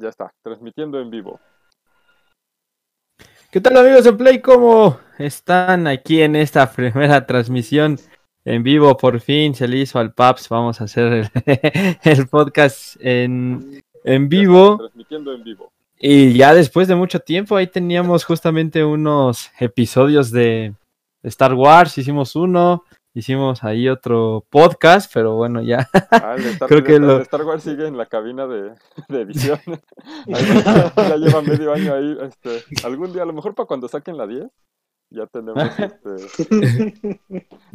Ya está, transmitiendo en vivo. ¿Qué tal amigos de Play? ¿Cómo están aquí en esta primera transmisión en vivo? Por fin se le hizo al Paps. Vamos a hacer el, el podcast en, en vivo. Transmitiendo en vivo. Y ya después de mucho tiempo, ahí teníamos justamente unos episodios de Star Wars. Hicimos uno, hicimos ahí otro podcast, pero bueno, ya. Ah, el Star, Creo que el Star Wars sigue en la cabina de, de edición. Ya lleva medio año ahí. Este, algún día, a lo mejor para cuando saquen la 10, ya tenemos este,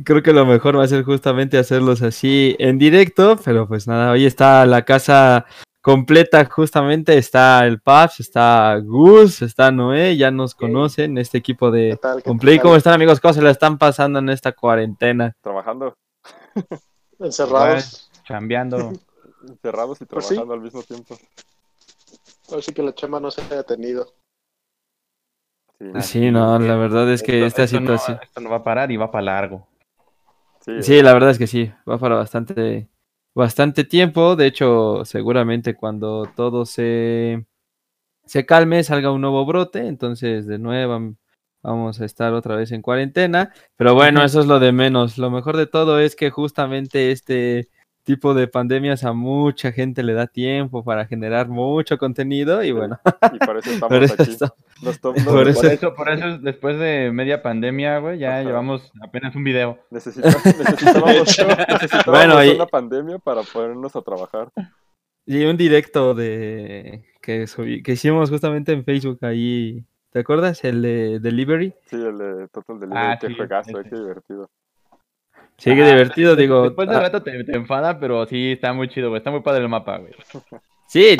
Creo que lo mejor va a ser justamente hacerlos así en directo, pero pues nada, hoy está la casa completa justamente, está el Paps, está Gus, está Noé, ya nos conocen, este equipo ¿Qué de Complay. ¿Cómo están amigos? ¿Cómo se la están pasando en esta cuarentena? trabajando, Encerrados. Chambeando. encerrados y Pues sí. trabajando al mismo tiempo. Así que la chama no se ha detenido. Sí, Sí, no, la verdad es que Esto- esta esto no- situación... esto no va a parar y va para largo. sí, Sí, la verdad es que sí, va para bastante, bastante tiempo. De hecho, seguramente cuando todo se, se calme, salga un nuevo brote, entonces de nuevo vamos a estar otra vez en cuarentena. Pero bueno, eso es lo de menos. Lo mejor de todo es que justamente este tipo de pandemias a mucha gente le da tiempo para generar mucho contenido y bueno, y por eso estamos por eso aquí. Por eso- Por eso, por eso, después de media pandemia, güey, ya Ajá. llevamos apenas un video. necesita- necesitábamos, necesitábamos Bueno, y- una pandemia para ponernos a trabajar. Y un directo de que, subí- que hicimos justamente en Facebook ahí. ¿Te acuerdas? El de Delivery. Sí, el de Total Delivery, Ah, qué sí, juegazo, eh, qué divertido. Sí, qué Ah, divertido, digo. Después de ah, rato te, te enfada, pero sí está muy chido, güey. Está muy padre el mapa, güey. sí,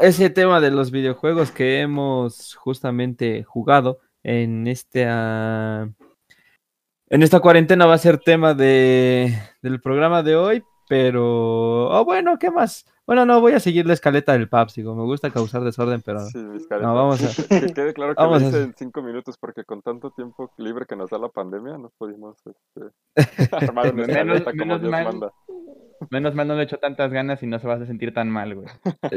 ese tema de los videojuegos que hemos justamente jugado en este en esta cuarentena va a ser tema de del programa de hoy, pero oh, bueno, ¿qué más? Bueno, no voy a seguir la escaleta del Paps, digo, me gusta causar desorden, pero Sí, no, vamos a Que quede claro que Vamos lo a hice hacer- en cinco minutos porque con tanto tiempo libre que nos da la pandemia no pudimos este, armar una Menos- escaleta como menos Dios mal. manda. Menos mal no le echo tantas ganas y no se vas a sentir tan mal, güey.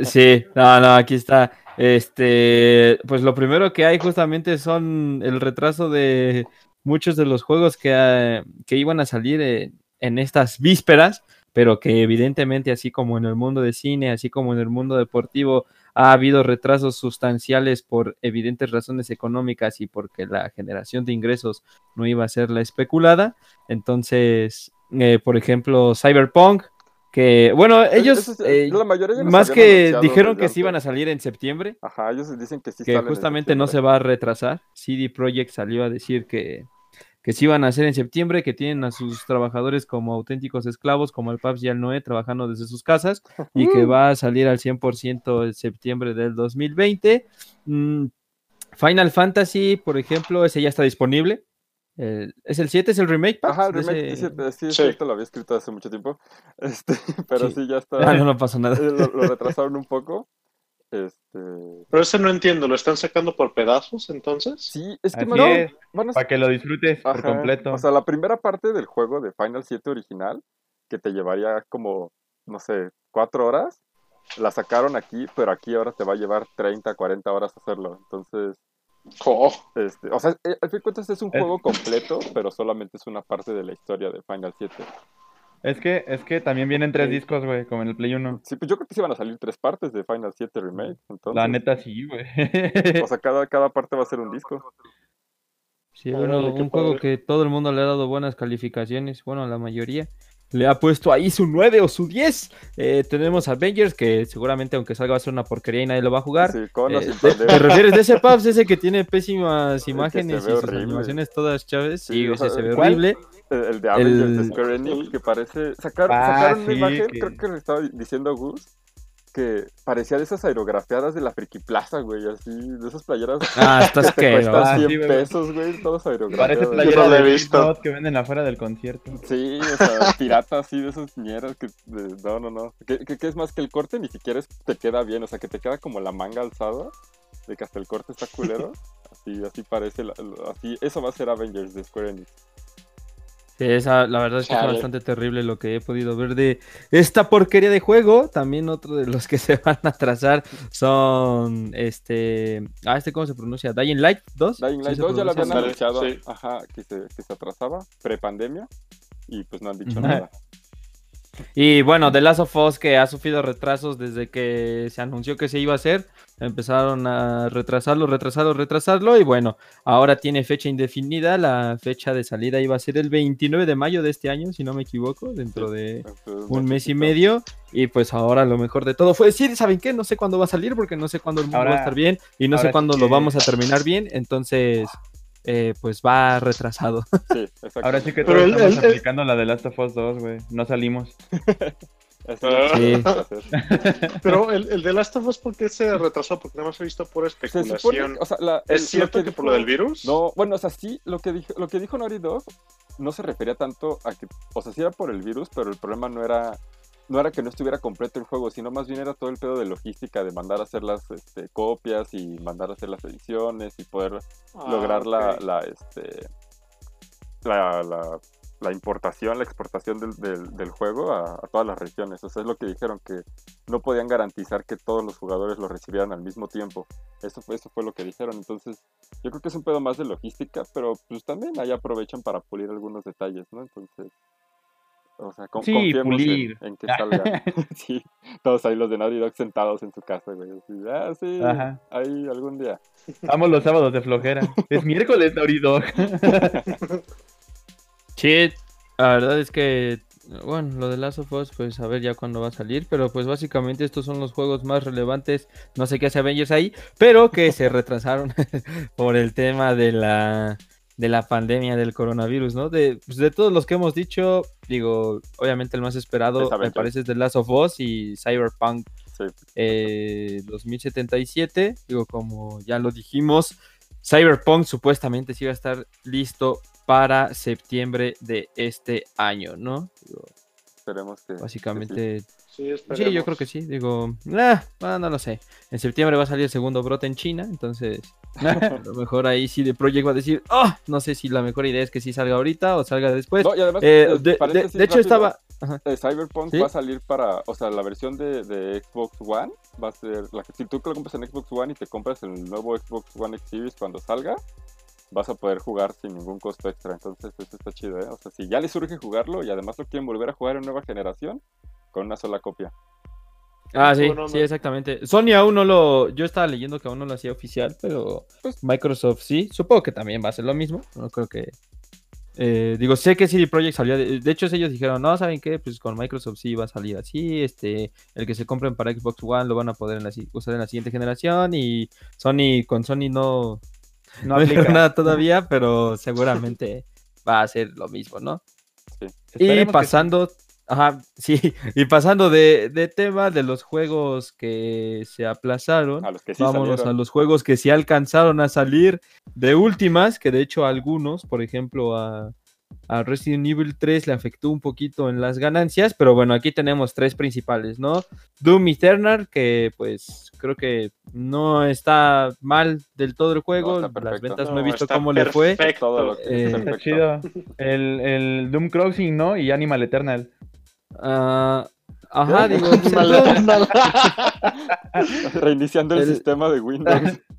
Sí, no, no, aquí está. Este, pues lo primero que hay justamente son el retraso de muchos de los juegos que, eh, que iban a salir eh, en estas vísperas, pero que evidentemente, así como en el mundo de cine, así como en el mundo deportivo, ha habido retrasos sustanciales por evidentes razones económicas y porque la generación de ingresos no iba a ser la especulada. Entonces, eh, por ejemplo, Cyberpunk, que, bueno, ellos... Eh, la mayoría ya los más que dijeron que sí iban a salir en septiembre, Ajá, ellos dicen que sí que justamente no se va a retrasar. CD Projekt salió a decir que, que sí iban a hacer en septiembre, que tienen a sus trabajadores como auténticos esclavos, como el Paps y el Noé, trabajando desde sus casas, y que va a salir al 100% en septiembre del 2020. Mm, Final Fantasy, por ejemplo, ese ya está disponible. El- ¿Es el 7? ¿Es el remake? Paps, Ajá, el remake, ese- sí, sí, esto lo había escrito hace mucho tiempo, este, pero Sí. sí, ya está, Ah, no, no pasó nada. eh, lo, lo retrasaron un poco, este, Pero ese no entiendo, ¿lo están sacando por pedazos entonces? sí, es que Así es, a para que lo disfrutes por completo. O sea, la primera parte del juego de Final 7 original, que te llevaría como, no sé, cuatro horas, la sacaron aquí, pero aquí ahora te va a llevar 30, 40 horas hacerlo. Entonces, Oh, este, o sea, eh, al fin de cuentas es un Es- juego completo, pero solamente es una parte de la historia de Final 7. Es que, es que también vienen tres Sí. discos, güey, como en el Play 1. Sí, pues yo creo que sí van a salir tres partes de Final 7 Remake. Entonces, La neta sí, güey. O sea, cada, cada parte va a ser un disco. Sí, bueno, un juego que todo el mundo le ha dado buenas calificaciones, bueno, a la mayoría. Le ha puesto ahí su 9 o su 10. Eh, tenemos Avengers, que seguramente aunque salga va a ser una porquería y nadie lo va a jugar. Sí, con o Eh, ¿te, te refieres de ese Pubs, ese que tiene pésimas imágenes y sus horrible. animaciones todas chaves? Sí, Sí, o ese se ve ¿cuál? horrible. El, el de Avengers de El- Square Enix, que parece. Sacar, Ah, sacaron una imagen, que- creo que le estaba diciendo a Gus, que parecía de esas aerografiadas de la Friki Plaza, güey, así, de esas playeras Ah, estás que te cuestan asqueroso. Ah, 100 sí, güey. pesos, güey, Parece aerografiadas. playera no la he de visto. Que venden afuera del concierto. Sí, o sea, pirata así de esas ñeras que. de- no, no, no. Que, que- que es más que el corte ni siquiera es- te queda bien, o sea, que te queda como la manga alzada, de que hasta el corte está culero. Así, así parece, la- la- así, eso va a ser Avengers de Square Enix. Sí, esa, la verdad es que es bastante terrible lo que he podido ver de esta porquería de juego. También otro de los que se van a atrasar son este. Ah, este cómo se pronuncia? Dying Light 2. Dying ¿Sí Light se 2 ya lo habían anunciado, sí. ajá, que se, que se atrasaba, pre-pandemia, y pues no han dicho nada. Y bueno, The Last of Us que ha sufrido retrasos desde que se anunció que se iba a hacer. Empezaron a retrasarlo, retrasarlo, retrasarlo. Y bueno, ahora tiene fecha indefinida. La fecha de salida iba a ser el 29 de mayo de este año, si no me equivoco, dentro de un mes y medio. Y pues ahora lo mejor de todo fue decir, ¿saben qué? No sé cuándo va a salir porque no sé cuándo el mundo va a estar bien y no sé cuándo lo vamos a terminar bien. Entonces, eh, pues va retrasado. Sí, exacto. Ahora sí que todos el- estamos el- el- aplicando la de Last of Us 2, güey. No salimos. Sí. Pero el, el de Last of Us, ¿por qué se retrasó? Porque nada más he visto Se supone, especulación. o sea, la- el- ¿Es cierto que, por lo del virus? No, bueno, o sea, sí, lo que dijo, lo que dijo Naughty Dog no se refería tanto a que, o sea, sí era por el virus, pero el problema no era, no era que no estuviera completo el juego, sino más bien era todo el pedo de logística, de mandar a hacer las este, copias y mandar a hacer las ediciones y poder Ah, lograr la, la, este, la, la, la importación, la exportación del, del, del juego a, a todas las regiones. O sea, es lo que dijeron, que no podían garantizar que todos los jugadores lo recibieran al mismo tiempo. Eso fue, eso fue lo que dijeron. Entonces, yo creo que es un pedo más de logística, pero pues también ahí aprovechan para pulir algunos detalles, ¿no? Entonces, o sea, con, Sí, confiemos en- pulir. En, que salga. sí, todos ahí los de Naughty Dog sentados en su casa, güey. así, ah, sí, Ajá. ahí algún día. Vamos los sábados de flojera. Es miércoles, Naughty Dog. Sí, la verdad es que, bueno, lo de Last of Us, pues a ver ya cuándo va a salir, pero pues básicamente estos son los juegos más relevantes, no sé qué hace Avengers ahí, pero que se retrasaron por el tema de la de la pandemia del coronavirus, ¿no? De, pues, de todos los que hemos dicho, digo, obviamente el más Es esperado me parece es The Last of Us y Cyberpunk Sí. eh, 2077. Digo, como ya lo dijimos, Cyberpunk supuestamente sí va a estar listo para septiembre de este año, ¿no? Digo, Esperemos que. que sí. básicamente, Sí, sí, yo creo que sí. Digo, ah, ah, no lo sé. En septiembre va a salir el segundo brote en China, entonces a lo mejor ahí sí de Project va a decir, oh, no sé si la mejor idea es que sí salga ahorita o salga después. No, y además, Eh, eh, de, de- de hecho rápido, estaba... Ajá. eh, Cyberpunk ¿Sí? va a salir para, o sea, la versión de, de Xbox One va a ser, la que si tú lo compras en Xbox One y te compras el nuevo Xbox One X Series cuando salga, vas a poder jugar sin ningún costo extra. Entonces, eso está chido, ¿eh? O sea, si ya les surge jugarlo y además lo quieren volver a jugar en nueva generación, con una sola copia. Ah, sí, sí, no. exactamente. Sony aún no lo. Yo estaba leyendo que aún no lo hacía oficial, pero Pues- Microsoft sí. Supongo que también va a ser lo mismo. No creo que. eh, digo, sé que CD Projekt salió. De, de hecho, ellos dijeron, no, ¿saben qué? Pues con Microsoft sí va a salir así. Este, el que se compren para Xbox One lo van a poder en la si- usar en la siguiente generación. Y Sony, con Sony no, No aplica. nada todavía, pero seguramente va a ser lo mismo, ¿no? Y Esperemos que pasando, ajá, sí, y pasando de, de tema de los juegos que se aplazaron, A los que sí vámonos salieron. a los juegos que sí alcanzaron a salir de últimas, que de hecho a algunos, por ejemplo a, a Resident Evil 3 le afectó un poquito en las ganancias, pero bueno, aquí tenemos tres principales, ¿no? Doom Eternal, que pues creo que no está mal del todo el juego, las ventas no, he visto cómo le fue. perfecto. Todo lo que Eh, está Está perfecto. chido. El, el Doom Crossing, ¿no? Y Animal Eternal. Ah, ajá, digo, pues, Mal- Reiniciando el, El- sistema de Windows.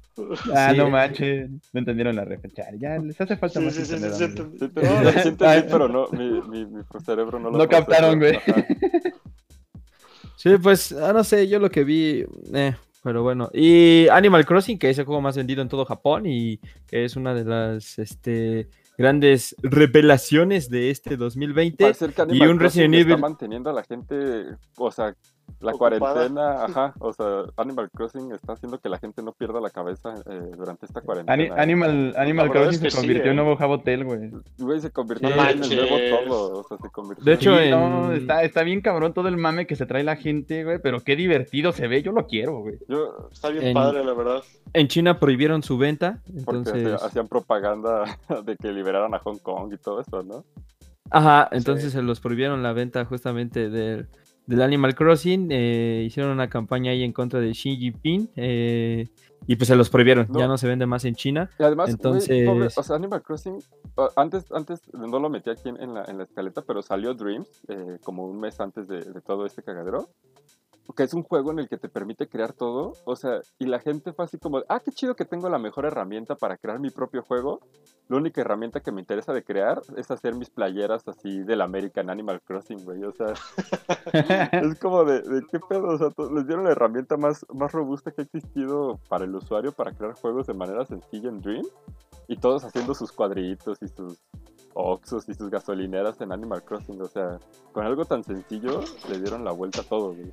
Ah, Sí. no manches. No entendieron la referencia. Ya les hace falta Sí, más sí, sí, sí, sí. Sí, entendí, pero no, mi, mi, mi cerebro no lo No captaron, güey. Sí, pues, ah, no sé, yo lo que vi, eh, pero bueno. Y Animal Crossing, que es el juego más vendido en todo Japón y que es una de las este, grandes revelaciones de este 2020. Parece ser que y un Crossing Resident está Evil. manteniendo a la gente, o sea, la Ocupada. cuarentena, ajá, o sea, Animal Crossing está haciendo que la gente no pierda la cabeza eh, durante esta cuarentena. Ani- Animal, Animal La Crossing es que se sí, convirtió en eh. nuevo Jabotel, güey. Güey, se convirtió No en el nuevo todo, o sea, se convirtió De hecho, Sí, en- no, está, está bien cabrón todo el mame que se trae la gente, güey, pero qué divertido se ve, yo lo quiero, güey. Yo, Está bien En- padre, la verdad. En China prohibieron su venta, porque entonces... hacía- hacían propaganda de que liberaran a Hong Kong y todo eso, ¿no? Ajá, entonces se los prohibieron la venta justamente del, del Animal Crossing. eh, hicieron una campaña ahí en contra de Xi Jinping. eh, y pues se los prohibieron. No. Ya no se vende más en China. Y además, Entonces- pobre- o sea, Animal Crossing, antes, antes no lo metí aquí en, en la, en la escaleta, pero salió Dreams eh, como un mes antes de, de todo este cagadero. Que es un juego en el que te permite crear todo. O sea, y la gente fue así como, ah, qué chido que tengo la mejor herramienta para crear mi propio juego. La única herramienta que me interesa de crear es hacer mis playeras así del American Animal Crossing, güey. O sea, es como de, de qué pedo, o sea, les dieron la herramienta más, más robusta que ha existido para el usuario para crear juegos de manera sencilla en Dream y todos haciendo sus cuadritos y sus Oxos y sus gasolineras en Animal Crossing, o sea, con algo tan sencillo le dieron la vuelta a todo, güey.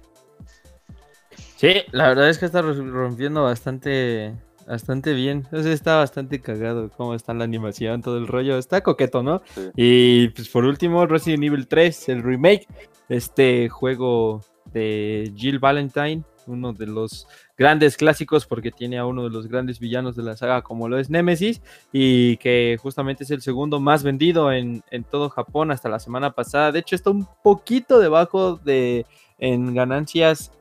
Sí, la verdad es que está ro- rompiendo bastante, bastante bien. Entonces está bastante cagado cómo está la animación, todo el rollo. Está coqueto, ¿no? Sí. Y pues por último, Resident Evil 3, el remake. Este juego de Jill Valentine, uno de los grandes clásicos porque tiene a uno de los grandes villanos de la saga como lo es Nemesis y que justamente es el segundo más vendido en, en todo Japón hasta la semana pasada. De hecho está un poquito debajo de en ganancias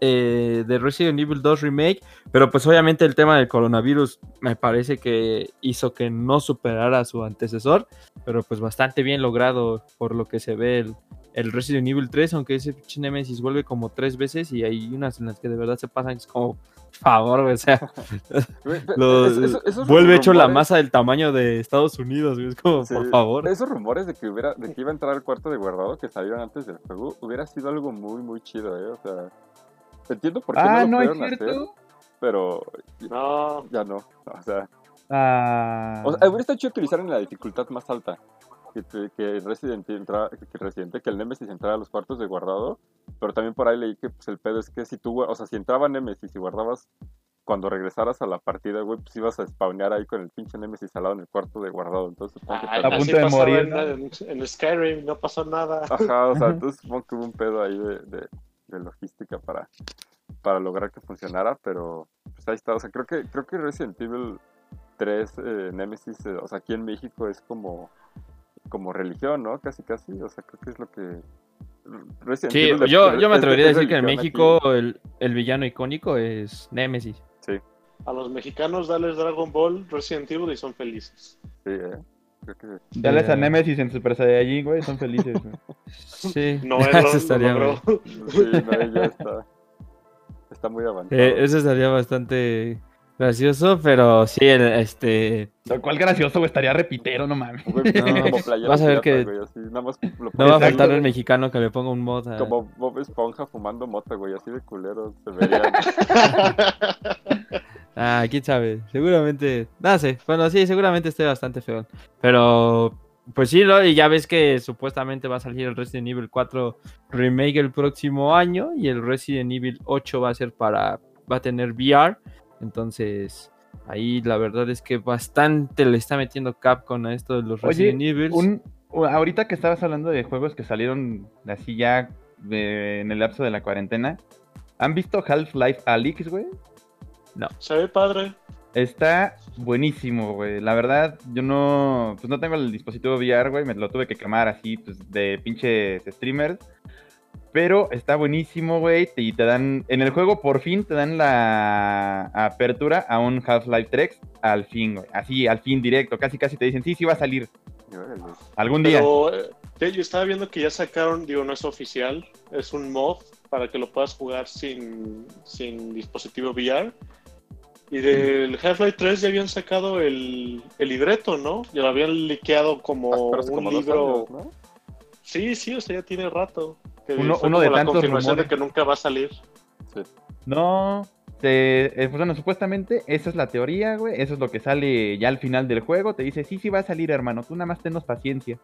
eh, de Resident Evil 2 Remake, pero pues obviamente el tema del coronavirus me parece que hizo que no superara a su antecesor, pero pues bastante bien logrado por lo que se ve el, el Resident Evil 3, aunque ese Nemesis vuelve como tres veces y hay unas en las que de verdad se pasan, como, favor, güey, o sea, es- eso- esos vuelve hecho la masa del tamaño de Estados Unidos, güey, es como, Sí, por favor. Esos rumores de que hubiera, de que iba a entrar al cuarto de guardado que salieron antes del juego, hubiera sido algo muy, muy chido, eh. O sea, entiendo por qué Ah, no no lo es pudieron hacer, cierto. pero No, ya no. O sea, Ah. o sea, hubiera estado chido utilizar en la dificultad más alta. Que, que Resident entrara, que, que Resident, que el Nemesis entrara a los cuartos de guardado, pero también por ahí leí que pues, el pedo es que si tú, o sea, si entraba Nemesis y guardabas cuando regresaras a la partida, güey, pues ibas a spawnear ahí con el pinche Nemesis al lado en el cuarto de guardado, entonces supongo que también- A punto de morir, En, ¿no? en- en Skyrim no pasó nada. Ajá, o sea, entonces supongo que hubo un pedo ahí de, de- de logística para, para lograr que funcionara, pero pues ahí está, o sea, creo que, creo que Resident Evil 3 eh, Nemesis, eh, o sea, aquí en México es como, como religión, ¿no? Casi, casi, o sea, creo que es lo que... Resident Sí, Evil yo, es- yo me es- atrevería a es decir que en México el, el villano icónico es Nemesis. aquí. A los mexicanos dales Dragon Ball, Resident Evil y son felices. Sí, eh, creo que... Dales a Nemesis en Super Saiyajin, güey, son felices. güey. Sí, No eso error, lo estaría muy- Sí, no, ya está, está muy avanzado. eh, eso estaría bastante gracioso, pero sí, el- este, Lo cual gracioso, güey, estaría repitero, no mames. Pues, No, como playera vas a ver que- güey, así, nada más lo no va a faltar el mexicano que le ponga un mod a- Como Bob Esponja fumando mota, güey, así de culeros se verían. Ah, quién sabe, seguramente, no sé, bueno, sí, seguramente esté bastante feo, pero pues sí, ¿no? y ya ves que supuestamente va a salir el Resident Evil 4 Remake el próximo año y el Resident Evil 8 va a ser para, va a tener VR, entonces ahí la verdad es que bastante le está metiendo Capcom a esto de los Oye, Resident Evil. Ahorita que estabas hablando de juegos que salieron así ya de- en el lapso de la cuarentena, ¿han visto Half-Life Alyx, güey? Se ve padre. Está buenísimo, güey. La verdad, yo no, pues no tengo el dispositivo VR, güey. Me lo tuve que quemar así, pues, de pinches streamers. Pero está buenísimo, güey. Y te dan, en el juego por fin te dan la apertura a un Half-Life 3 al fin, güey. Así, al fin directo. Casi, casi te dicen, sí, sí va a salir. Algún día. Pero eh, yo estaba viendo que ya sacaron, digo, no es oficial, es un mod para que lo puedas jugar sin, sin dispositivo VR. Y del Half-Life 3 ya habían sacado el, el libreto, ¿no? Ya lo habían liqueado como Ah, un como libro. años, ¿no? Sí, sí, o sea, ya tiene rato. Que Uno- fue uno de la tantos confirmación rumores. de que nunca va a salir. Sí. No, te- eh, pues bueno, supuestamente esa es la teoría, güey. Eso es lo que sale ya al final del juego. Te dice, sí, sí va a salir, hermano. Tú nada más tenos paciencia.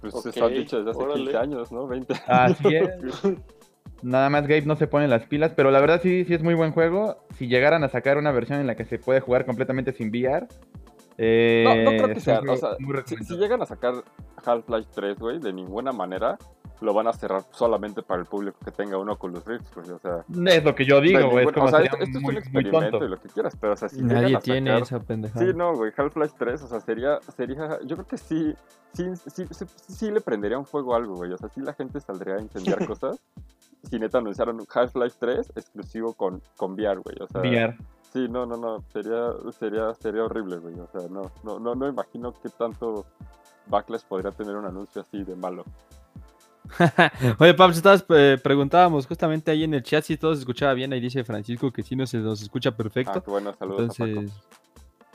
Pues Ok, eso han dicho desde hace órale. 15 años, ¿no? 20. Así es. Nada más Gabe no se pone las pilas, pero la verdad sí, sí es muy buen juego. Si llegaran a sacar una versión en la que se puede jugar completamente sin VR, eh, No, no creo que sea. O sea, muy si, si llegan a sacar Half-Life 3, güey, de ninguna manera lo van a cerrar solamente para el público que tenga un Oculus Rift, güey. O sea, Es lo que yo digo, güey. Es o sea, esto, esto es un experimento y lo que quieras, pero o sea, si Nadie tiene sacar- esa pendejada. Sí, no, güey, Half-Life 3, o sea, sería, sería, yo creo que sí, sí, sí, sí, sí le prendería un fuego a algo, güey, o sea, sí la gente saldría a incendiar cosas, si neta anunciaron un Half-Life 3 exclusivo con, con VR, güey. O sea, VR. Sí, no, no, no, sería, sería, sería horrible, güey. O sea, no, no, no, no imagino qué tanto backlash podría tener un anuncio así de malo. Oye, Pablo, estabas, eh, preguntábamos justamente ahí en el chat si todo se escuchaba bien. Ahí dice Francisco que sí no se nos escucha perfecto. Ah, qué bueno, saludos a Entonces,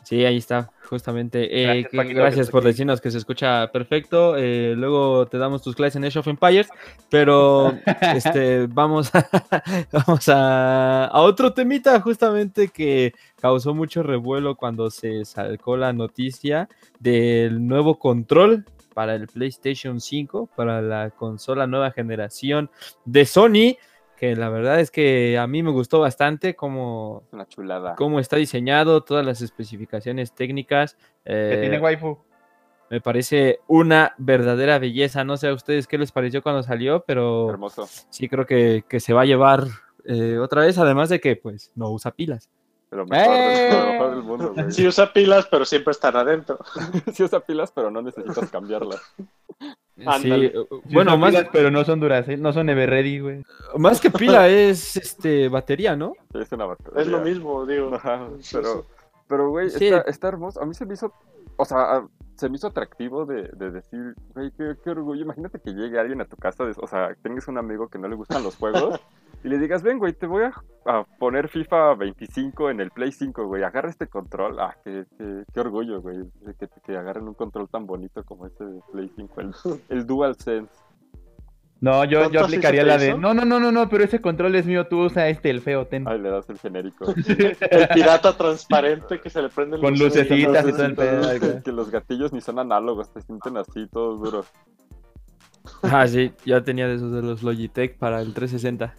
sí, ahí está, justamente. Eh, Gracias, Paquito, por aquí. decirnos que se escucha perfecto. Eh, luego te damos tus clases en Age of Empires, pero este, vamos, a, vamos a, a otro temita justamente que causó mucho revuelo cuando se sacó la noticia del nuevo control para el PlayStation 5, para la consola nueva generación de Sony, que la verdad es que a mí me gustó bastante como Una chulada. cómo está diseñado, todas las especificaciones técnicas. Que eh, tiene waifu. me parece una verdadera belleza. No sé a ustedes qué les pareció cuando salió, pero Hermoso. sí creo que, que se va a llevar eh, otra vez, además de que pues no usa pilas. Lo mejor, ¡Eh! Mundo, güey. Sí usa pilas, pero siempre están adentro. Sí usa pilas, pero no necesitas cambiarlas. Sí, eh, Sí bueno, más, pilas, pero no son duras, ¿eh? no son ever ready, güey. más que pila es este batería, ¿no? Sí, Es una batería. Es lo mismo, digo. Ajá, pero, pero, güey, Sí. está, está hermoso. A mí se me hizo, o sea, se me hizo atractivo de, de decir, güey, qué, qué orgullo. Imagínate que llegue alguien a tu casa, de- o sea, tengas un amigo que no le gustan los juegos y le digas, ven, güey, te voy a, a poner FIFA 25 en el Play 5, güey, agarra este control. Ah, qué, qué, qué orgullo, güey, de que, que agarren un control tan bonito como ese de Play 5, el, el DualSense. No, yo, ¿Tanto yo aplicaría la de, no, no, no, no, no, pero ese control es mío, tú usa este, el feo, ten. Ay, le das el genérico. El pirata transparente que se le prende el Con lucecitas y todo el pedo. que los gatillos ni son análogos, te sienten así, todos duros. Ah, sí, ya tenía de esos de los Logitech para el 360.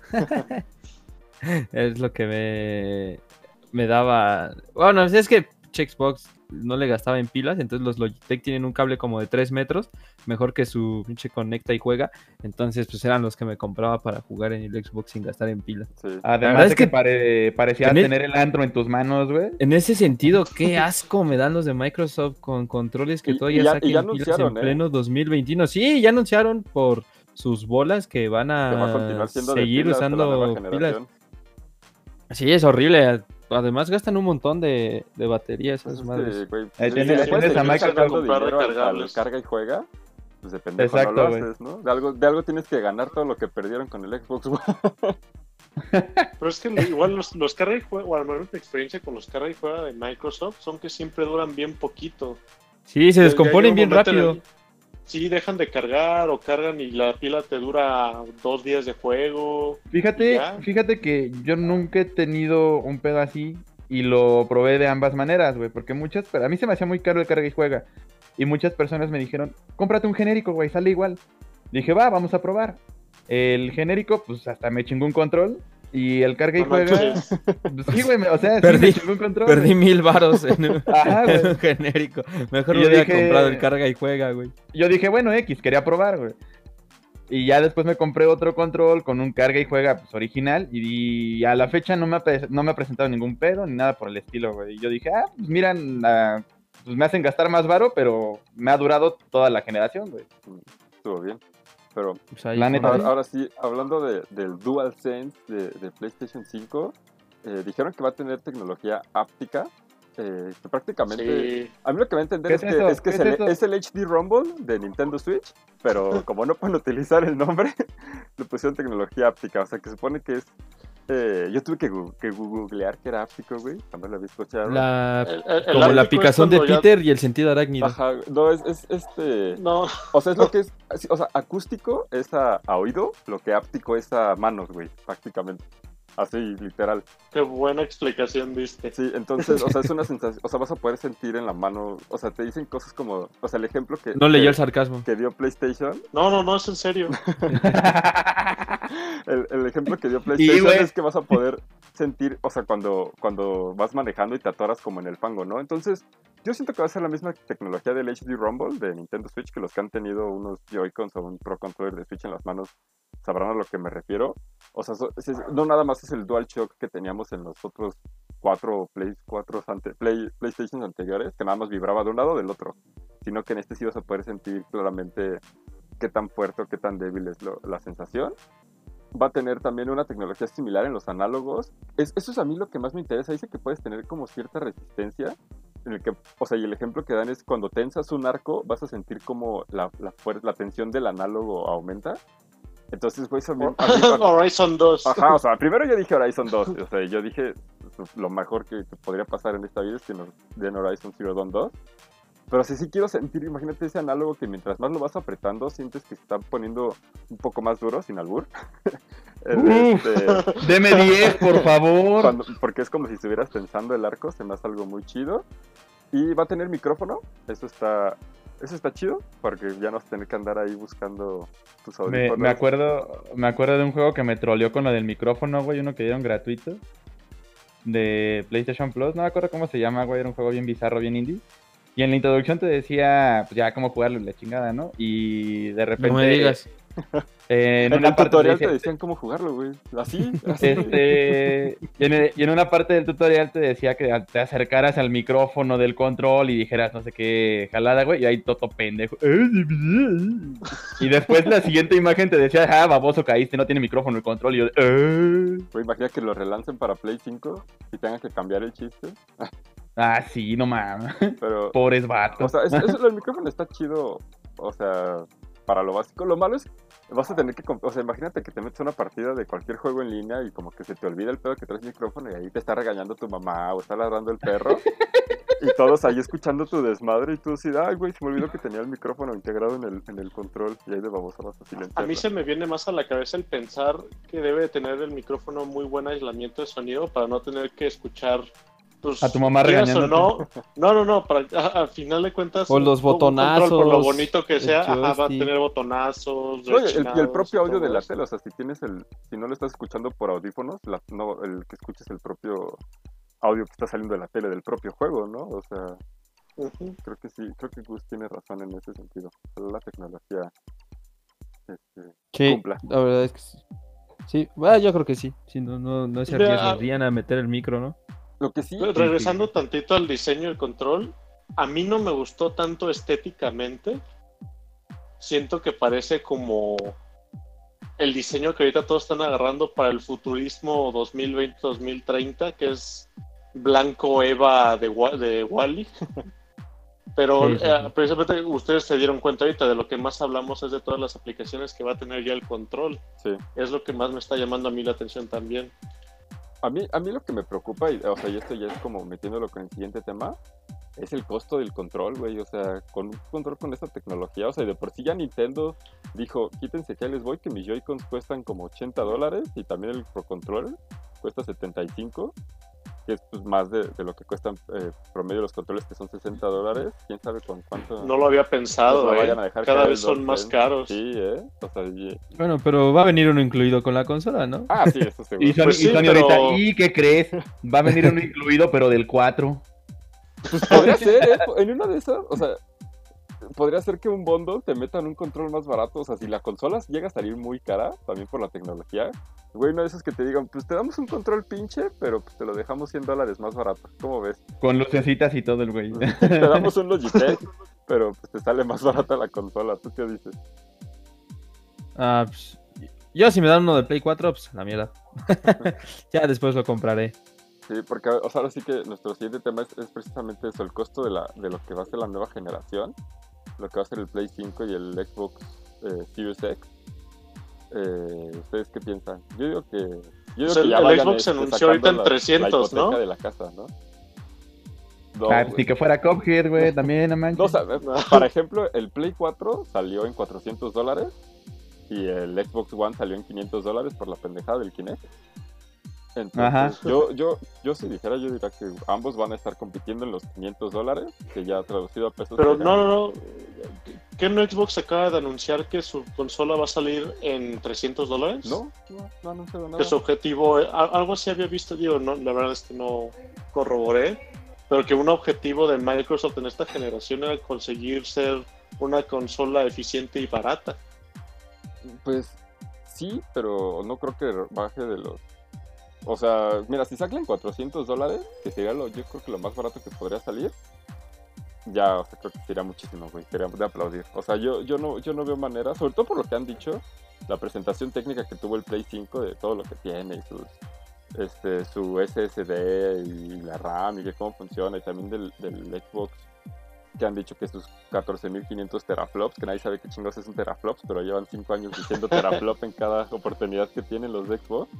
es lo que me, me daba. Bueno, es que Xbox no le gastaba en pilas, entonces los Logitech tienen un cable como de 3 metros, mejor que su pinche conecta y juega. Entonces, pues eran los que me compraba para jugar en el Xbox sin gastar en pilas. Sí. Además es de que, que- pare- parecía Tener- tener el antro en tus manos, güey. En ese sentido, qué asco me dan los de Microsoft con controles que Y- y todavía ya- y saquen ya pilas en ¿eh? pleno 2021. Sí, ya anunciaron por sus bolas que van que va a seguir pilas usando pilas. Sí, es horrible. Además gastan un montón de, de baterías Pues esas es madres. que, güey, Ahí si tienes- a recargables. carga y juega, pues de pendejo Exacto, no lo güey. haces, ¿no? De algo, de algo tienes que ganar todo lo que perdieron con el Xbox One. Pero es que igual los, los carga y juega, o al menos mi experiencia con los carga y juega de Microsoft son que siempre duran bien poquito. Sí, se descomponen bien en rápido. el- Sí, dejan de cargar o cargan y la pila te dura dos días de juego. Fíjate, fíjate que yo nunca he tenido un pedo así y lo probé de ambas maneras, güey, porque muchas, a mí se me hacía muy caro el carga y juega y muchas personas me dijeron, cómprate un genérico, güey, sale igual. Dije, va, vamos a probar. El genérico, pues hasta me chingó un control y el carga y No juega, pues, sí, güey, o sea, sí Perdí- me chingó un control. Perdí mil varos en un, Ajá, güey. en un genérico. Mejor yo hubiera dije- comprado el carga y juega, güey. Yo dije, bueno, X, quería probar, güey. Y ya después me compré otro control con un carga y juega pues, original. Y, a la fecha no me, ha, no me ha presentado ningún pedo ni nada por el estilo, güey. Y yo dije, ah, pues miran, ah, pues me hacen gastar más varo, pero me ha durado toda la generación, güey. Estuvo bien. Pero Pues ahí La con- neta, ahora, sí. ahora sí, hablando de, del DualSense de, de PlayStation 5, eh, dijeron que va a tener tecnología áptica. eh, que prácticamente Sí. A mí lo que va a entender ¿Qué es, es que, es el HD Rumble de Nintendo Switch, pero como no pueden utilizar el nombre, le pusieron tecnología áptica. O sea, que se supone que es. Eh, yo tuve que, que googlear que era áptico, güey, cuando lo había escuchado. La, El- el- el como la picazón de ya- Peter y el sentido arácnido. Ajá, no, es, es este. No, O sea, es lo que es. O sea, acústico es a, a oído, lo que áptico es a manos, güey, prácticamente. Así, literal. qué buena explicación diste. Sí, entonces, o sea, es una sensación. O sea, vas a poder sentir en la mano. O sea, te dicen cosas como. O sea, el ejemplo que. No leyó que- el sarcasmo. que dio PlayStation No, no, no, es en serio. El, el ejemplo que dio PlayStation es que vas a poder sentir, o sea, cuando, cuando vas manejando y te atoras como en el fango, ¿no? Entonces, yo siento que va a ser la misma tecnología del HD Rumble de Nintendo Switch, que los que han tenido unos Joy-Cons o un Pro Controller de Switch en las manos sabrán a lo que me refiero. O sea, so- es- no nada más es el DualShock que teníamos en los otros cuatro Play, cuatro ante, Play, PlayStations anteriores, que nada más vibraba de un lado o del otro, sino que en este sí vas a poder sentir claramente qué tan fuerte o qué tan débil es lo- la sensación. Va a tener también una tecnología similar en los análogos. Es, eso es a mí lo que más me interesa. Dice que puedes tener como cierta resistencia. En el que, o sea, y el ejemplo que dan es cuando tensas un arco, vas a sentir como la, la, la tensión del análogo aumenta. Entonces, güey, mí cuando- Horizon 2. Ajá, o sea, primero yo dije Horizon 2. O sea, yo dije pues, lo mejor que podría pasar en esta vida es que nos den Horizon Zero Dawn 2. Pero si sí quiero sentir, imagínate ese análogo que mientras más lo vas apretando, sientes que se está poniendo un poco más duro, sin albur. Este, Deme 10, por favor. cuando- porque es como si estuvieras tensando el arco, se me hace algo muy chido. Y va a tener micrófono, eso está, eso está chido, porque ya no vas a tener que andar ahí buscando tus Me, audífonos. me acuerdo, me acuerdo de un juego que me troleó con lo del micrófono, güey, uno que dieron gratuito. De PlayStation Plus, no me acuerdo cómo se llama, güey, era un juego bien bizarro, bien indie. Y en la introducción te decía, pues ya cómo jugarlo y la chingada, ¿no? Y de repente. No me digas. eh, en, En, una el parte tutorial te te decía- decían cómo jugarlo, güey. Así, así. Este, y, en, y en una parte del tutorial te decía que te acercaras al micrófono del control y dijeras no sé qué jalada, güey, y ahí toto pendejo. Y después la siguiente imagen te decía, ah, baboso, caíste, no tiene micrófono el control. Y yo, "Eh". Güey, imagina que lo relancen para Play 5 y tengan que cambiar el chiste. Ah, sí, no mames, Pero, pobres o vatos. sea, es- eso, el micrófono está chido, o sea, para lo básico. Lo malo es, vas a tener que, o sea, imagínate que te metes a una partida de cualquier juego en línea y como que se te olvida el pedo que traes micrófono y ahí te está regañando tu mamá o está ladrando el perro. y todos ahí escuchando tu desmadre y tú así, ay, güey, se me olvidó que tenía el micrófono integrado en el, en el control y ahí de babosa vas a silenciar. A mí se me viene más a la cabeza el pensar que debe de tener el micrófono muy buen aislamiento de sonido para no tener que escuchar tus A tu mamá quieras o regañándote. no, no, no, no, para, a- al final de cuentas O los control, botonazos, por lo bonito que sea, ajá, va a tener botonazos, No, y el, y el rechinados propio audio de la tele, o sea, si tienes el, si no lo estás escuchando por audífonos, la- no, el que escuches el propio audio que está saliendo de la tele del propio juego, ¿no? O sea, creo que sí, creo que Gus tiene razón en ese sentido. La tecnología este, Sí, cumpla. la verdad es que sí. Sí, bueno, yo creo que sí. Sí, no, no, no se arriesgarían a meter el micro, ¿no? Lo que sí, Pero Regresando tantito al diseño del control, a mí no me gustó tanto estéticamente. Siento que parece como el diseño que ahorita todos están agarrando para el futurismo 2020-2030, que es blanco Eva de, de Wally. Pero Sí, sí, eh, sí. precisamente ustedes se dieron cuenta ahorita de lo que más hablamos es de todas las aplicaciones que va a tener ya el control. sí. Es lo que más me está llamando a mí la atención también. A mí, a mí lo que me preocupa, y, o sea, y esto ya es como metiéndolo con el siguiente tema, es el costo del control, güey. O sea, con un control con esta tecnología, o sea, de por sí ya Nintendo dijo, quítense que les voy, que mis Joy-Cons cuestan como 80 dólares y también el Pro Controller cuesta 75, que es pues, más de, de lo que cuestan eh, promedio los controles, que son 60 dólares. ¿Quién sabe con cuánto? No lo había pensado, lo ¿eh? vayan a dejar cada vez son más caros. Sí, ¿eh? O sea, y- Bueno, pero va a venir uno incluido con la consola, ¿no? Ah, sí, eso seguro. Y Sony, Pues y sí, Sony pero- ahorita, ¿y qué crees? Va a venir uno incluido, pero del 4. Pues podría ser, ¿eh? En una de esas, o sea, podría ser que un bundle te metan un control más barato. O sea, si la consola llega a salir muy cara, también por la tecnología, güey, una de esas que te digan, pues te damos un control pinche, pero pues te lo dejamos 100 dólares más barato. ¿Cómo ves? Con lucecitas y todo el güey. Te damos un Logitech, pero pues te sale más barata la consola. ¿Tú qué dices? Ah, pues, yo si me dan uno de Play 4, pues la mierda. ya después lo compraré. Sí, porque o sea, ahora sí que nuestro siguiente tema es, es precisamente eso, el costo de, la, de lo que va a ser la nueva generación, lo que va a ser el Play 5 y el Xbox eh, Series X. Eh, ¿Ustedes qué piensan? Yo digo que... Yo digo Pues que el- ya el vayan, Xbox este, se anunció sacando ahorita en la- 300, la hipoteca ¿no? de la casa, ¿no? No, Ah, güey. ni que fuera Cuphead, güey, también, no manches. No, o sea, para ejemplo, el Play 4 salió en 400 dólares y el Xbox One salió en 500 dólares por la pendejada del Kinect. Entonces, Ajá. yo, yo, yo si dijera, yo diría que ambos van a estar compitiendo en los 500 dólares, que ya traducido a pesos. Pero no, no, no. ¿Qué no Xbox acaba de anunciar que su consola va a salir en 300 dólares? No, no, no, no, Que su objetivo, algo así había visto, digo, no, la verdad es que no corroboré, pero que un objetivo de Microsoft en esta generación era conseguir ser una consola eficiente y barata. Pues sí, pero no creo que baje de los... O sea, mira, si sacan 400 dólares, que sería lo, yo creo que lo más barato que podría salir, ya, o sea, creo que sería muchísimo, güey, sería de aplaudir. O sea, yo, yo, no, yo no veo manera, sobre todo por lo que han dicho, la presentación técnica que tuvo el Play 5 de todo lo que tiene y sus, este, su SSD y la RAM y que cómo funciona y también del, del Xbox que han dicho que sus 14.500 teraflops, que nadie sabe qué chingos es un teraflops, pero llevan 5 años diciendo teraflop en cada oportunidad que tienen los de Xbox.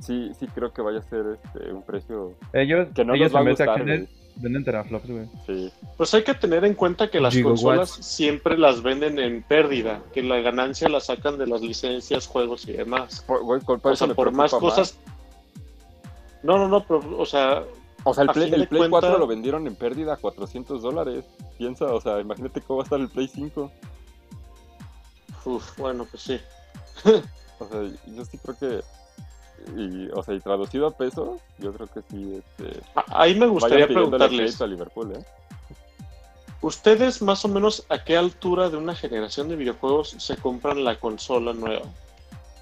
Sí, sí creo que vaya a ser este, un precio Ellos, que no ellos nos va a gustar, güey. venden teraflops, güey. Sí. Pues hay que tener en cuenta que las Gigawatts. consolas siempre las venden en pérdida, que la ganancia la sacan de las licencias, juegos y demás. Por, güey, O sea, por más cosas. No, no, no, pero, o sea, O sea, el Play, fin el de Play cuenta- 4 lo vendieron en pérdida a 400 dólares. Piensa, o sea, imagínate cómo va a estar el Play 5. uf, bueno, pues sí. O sea, yo sí creo que. Y, o sea, y traducido a pesos, yo creo que sí. Este, A- Ahí me gustaría preguntarles, a Liverpool, ¿eh? ¿ustedes más o menos a qué altura de una generación de videojuegos se compran la consola nueva?